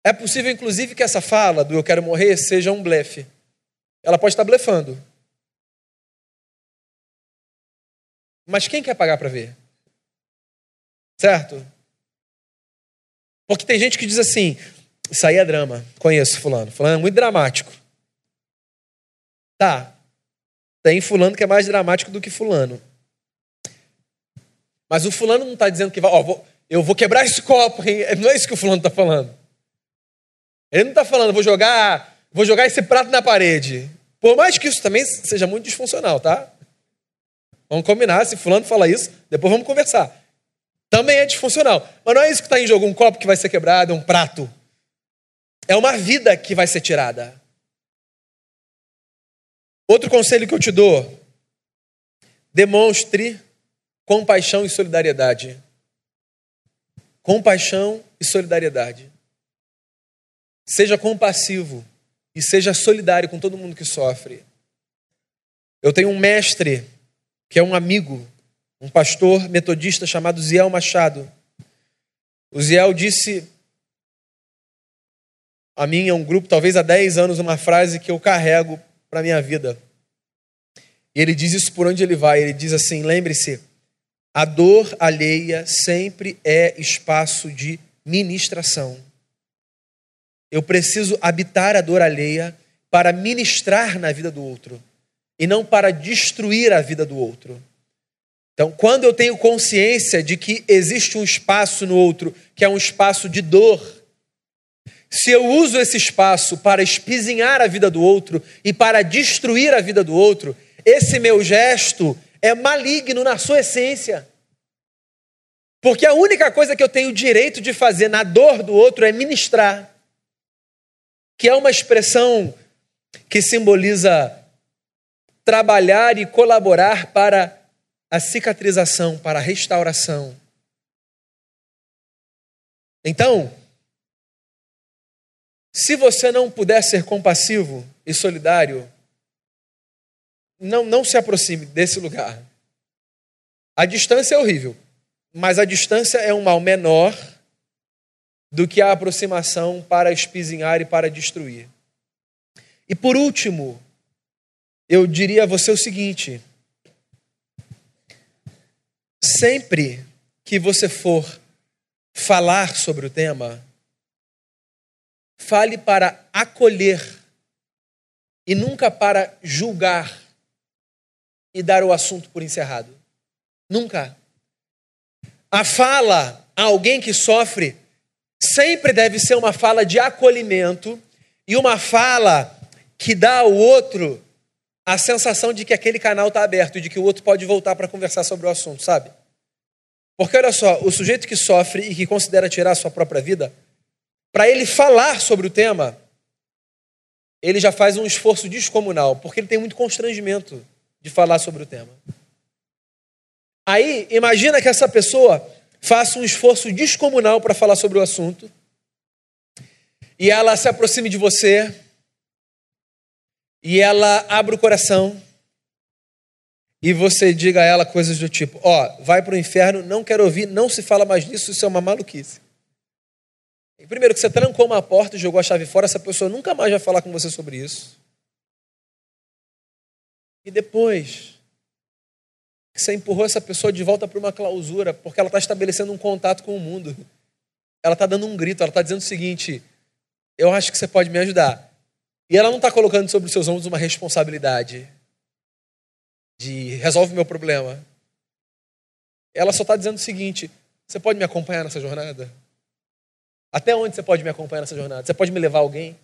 É possível, inclusive, que essa fala do eu quero morrer seja um blefe. Ela pode estar blefando. Mas quem quer pagar para ver? Certo? Porque tem gente que diz assim: isso aí é drama. Conheço Fulano. Fulano é muito dramático. Tá. Tem Fulano que é mais dramático do que Fulano. Mas o fulano não está dizendo que vai, ó, vou, eu vou quebrar esse copo. Hein? Não é isso que o fulano está falando. Ele não está falando, vou jogar, vou jogar esse prato na parede. Por mais que isso também seja muito disfuncional, tá? Vamos combinar, se fulano fala isso, depois vamos conversar. Também é disfuncional. Mas não é isso que está em jogo, um copo que vai ser quebrado, um prato. É uma vida que vai ser tirada. Outro conselho que eu te dou: demonstre compaixão e solidariedade. Compaixão e solidariedade. Seja compassivo e seja solidário com todo mundo que sofre. Eu tenho um mestre que é um amigo, um pastor metodista chamado Ziel Machado. O Ziel disse a mim, a um grupo, talvez há 10 anos, uma frase que eu carrego para a minha vida. E ele diz isso por onde ele vai. Ele diz assim: lembre-se, a dor alheia sempre é espaço de ministração. Eu preciso habitar a dor alheia para ministrar na vida do outro e não para destruir a vida do outro. Então, quando eu tenho consciência de que existe um espaço no outro que é um espaço de dor, se eu uso esse espaço para espizinhar a vida do outro e para destruir a vida do outro, esse meu gesto é maligno na sua essência. Porque a única coisa que eu tenho direito de fazer na dor do outro é ministrar, que é uma expressão que simboliza trabalhar e colaborar para a cicatrização, para a restauração. Então, se você não puder ser compassivo e solidário, não, não se aproxime desse lugar. A distância é horrível, mas a distância é um mal menor do que a aproximação para espizinhar e para destruir. E por último, eu diria a você o seguinte: sempre que você for falar sobre o tema, fale para acolher e nunca para julgar e dar o assunto por encerrado. Nunca. A fala a alguém que sofre sempre deve ser uma fala de acolhimento e uma fala que dá ao outro a sensação de que aquele canal está aberto e de que o outro pode voltar para conversar sobre o assunto, sabe? Porque olha só, o sujeito que sofre e que considera tirar a sua própria vida, para ele falar sobre o tema, ele já faz um esforço descomunal, porque ele tem muito constrangimento de falar sobre o tema. Aí, imagina que essa pessoa faça um esforço descomunal para falar sobre o assunto, e ela se aproxime de você, e ela abre o coração e você diga a ela coisas do tipo: Ó, oh, vai para o inferno, não quero ouvir, não se fala mais nisso, isso é uma maluquice. E primeiro, que você trancou uma porta e jogou a chave fora, essa pessoa nunca mais vai falar com você sobre isso. E depois, que você empurrou essa pessoa de volta para uma clausura, porque ela está estabelecendo um contato com o mundo. Ela está dando um grito, ela está dizendo o seguinte: Eu acho que você pode me ajudar. E ela não está colocando sobre os seus ombros uma responsabilidade de resolve meu problema. Ela só está dizendo o seguinte: você pode me acompanhar nessa jornada? Até onde você pode me acompanhar nessa jornada? Você pode me levar alguém?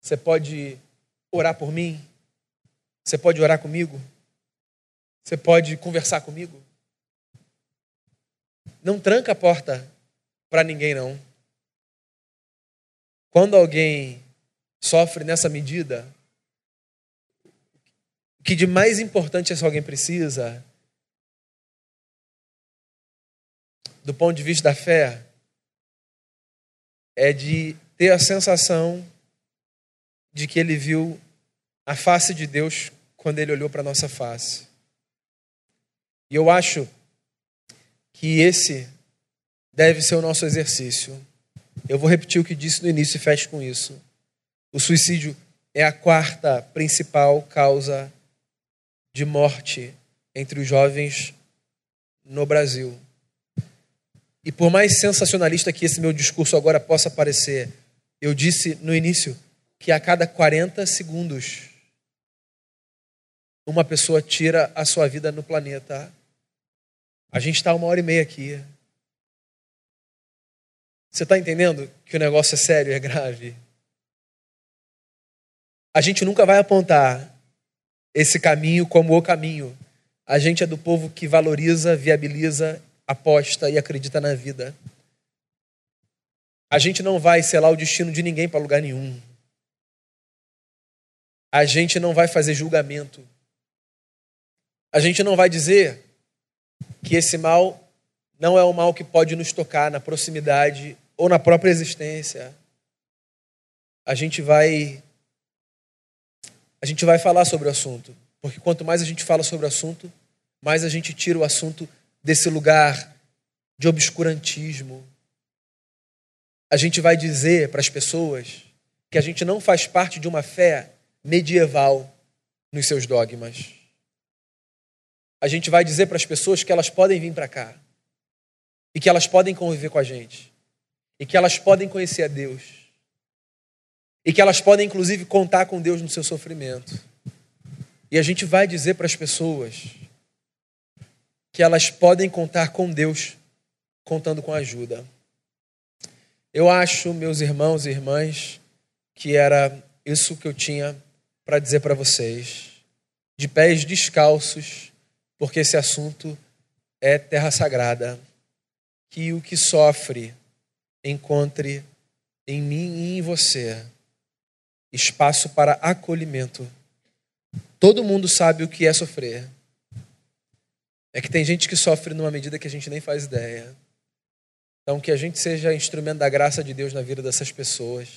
Você pode orar por mim? Você pode orar comigo? Você pode conversar comigo? Não tranca a porta para ninguém, não. Quando alguém sofre nessa medida, o que de mais importante esse alguém precisa, do ponto de vista da fé, é de ter a sensação de que ele viu a face de Deus quando ele olhou para a nossa face. E eu acho que esse deve ser o nosso exercício. Eu vou repetir o que disse no início e fecho com isso. O suicídio é a quarta principal causa de morte entre os jovens no Brasil. E por mais sensacionalista que esse meu discurso agora possa parecer, eu disse no início que a cada 40 segundos uma pessoa tira a sua vida no planeta. A gente está uma hora e meia aqui. Você está entendendo que o negócio é sério, é grave? A gente nunca vai apontar esse caminho como o caminho. A gente é do povo que valoriza, viabiliza, aposta e acredita na vida. A gente não vai selar o destino de ninguém para lugar nenhum. A gente não vai fazer julgamento. A gente não vai dizer que esse mal não é um mal que pode nos tocar na proximidade ou na própria existência. A gente vai a gente vai falar sobre o assunto. Porque quanto mais a gente fala sobre o assunto, mais a gente tira o assunto desse lugar de obscurantismo. A gente vai dizer para as pessoas que a gente não faz parte de uma fé medieval nos seus dogmas. A gente vai dizer para as pessoas que elas podem vir para cá e que elas podem conviver com a gente e que elas podem conhecer a Deus e que elas podem, inclusive, contar com Deus no seu sofrimento. E a gente vai dizer para as pessoas que elas podem contar com Deus, contando com ajuda. Eu acho, meus irmãos e irmãs, que era isso que eu tinha para dizer para vocês. De pés descalços, porque esse assunto é terra sagrada. Que o que sofre encontre em mim e em você espaço para acolhimento. Todo mundo sabe o que é sofrer. É que tem gente que sofre numa medida que a gente nem faz ideia. Então, que a gente seja instrumento da graça de Deus na vida dessas pessoas.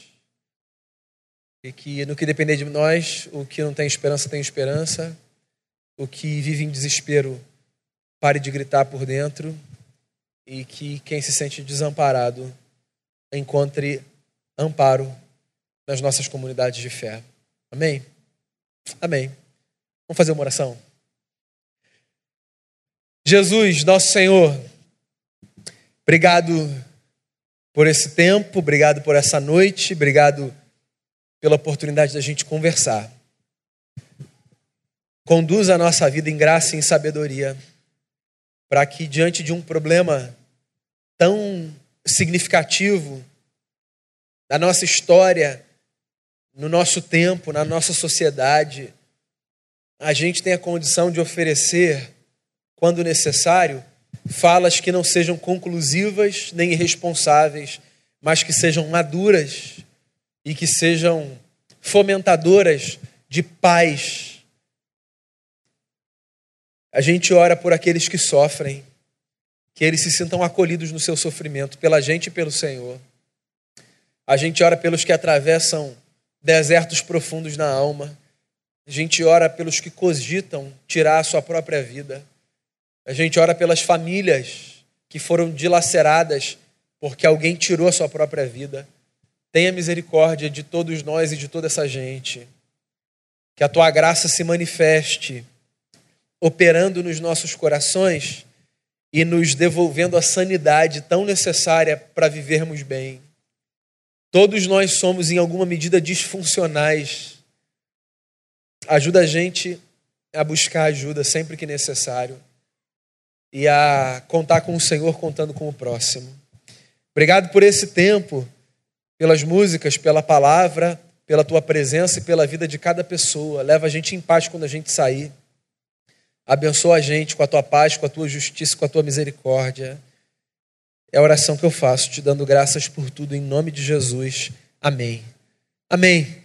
E que no que depender de nós, o que não tem esperança tem esperança. O que vive em desespero pare de gritar por dentro. E que quem se sente desamparado encontre amparo nas nossas comunidades de fé. Amém? Amém. Vamos fazer uma oração? Jesus, nosso Senhor, obrigado por esse tempo, obrigado por essa noite, obrigado pela oportunidade da gente conversar. Conduz a nossa vida em graça e em sabedoria. para que, diante de um problema tão significativo da nossa história, no nosso tempo, na nossa sociedade, a gente tenha condição de oferecer, quando necessário, falas que não sejam conclusivas nem irresponsáveis, mas que sejam maduras e que sejam fomentadoras de paz. A gente ora por aqueles que sofrem, que eles se sintam acolhidos no seu sofrimento, pela gente e pelo Senhor. A gente ora pelos que atravessam desertos profundos na alma. A gente ora pelos que cogitam tirar a sua própria vida. A gente ora pelas famílias que foram dilaceradas porque alguém tirou a sua própria vida. Tenha misericórdia de todos nós e de toda essa gente. Que a tua graça se manifeste, operando nos nossos corações e nos devolvendo a sanidade tão necessária para vivermos bem. Todos nós somos, em alguma medida, disfuncionais. Ajuda a gente a buscar ajuda sempre que necessário e a contar com o Senhor contando com o próximo. Obrigado por esse tempo, pelas músicas, pela palavra, pela tua presença e pela vida de cada pessoa. Leva a gente em paz quando a gente sair. Abençoa a gente com a tua paz, com a tua justiça, com a tua misericórdia. É a oração que eu faço, te dando graças por tudo, em nome de Jesus. Amém. Amém.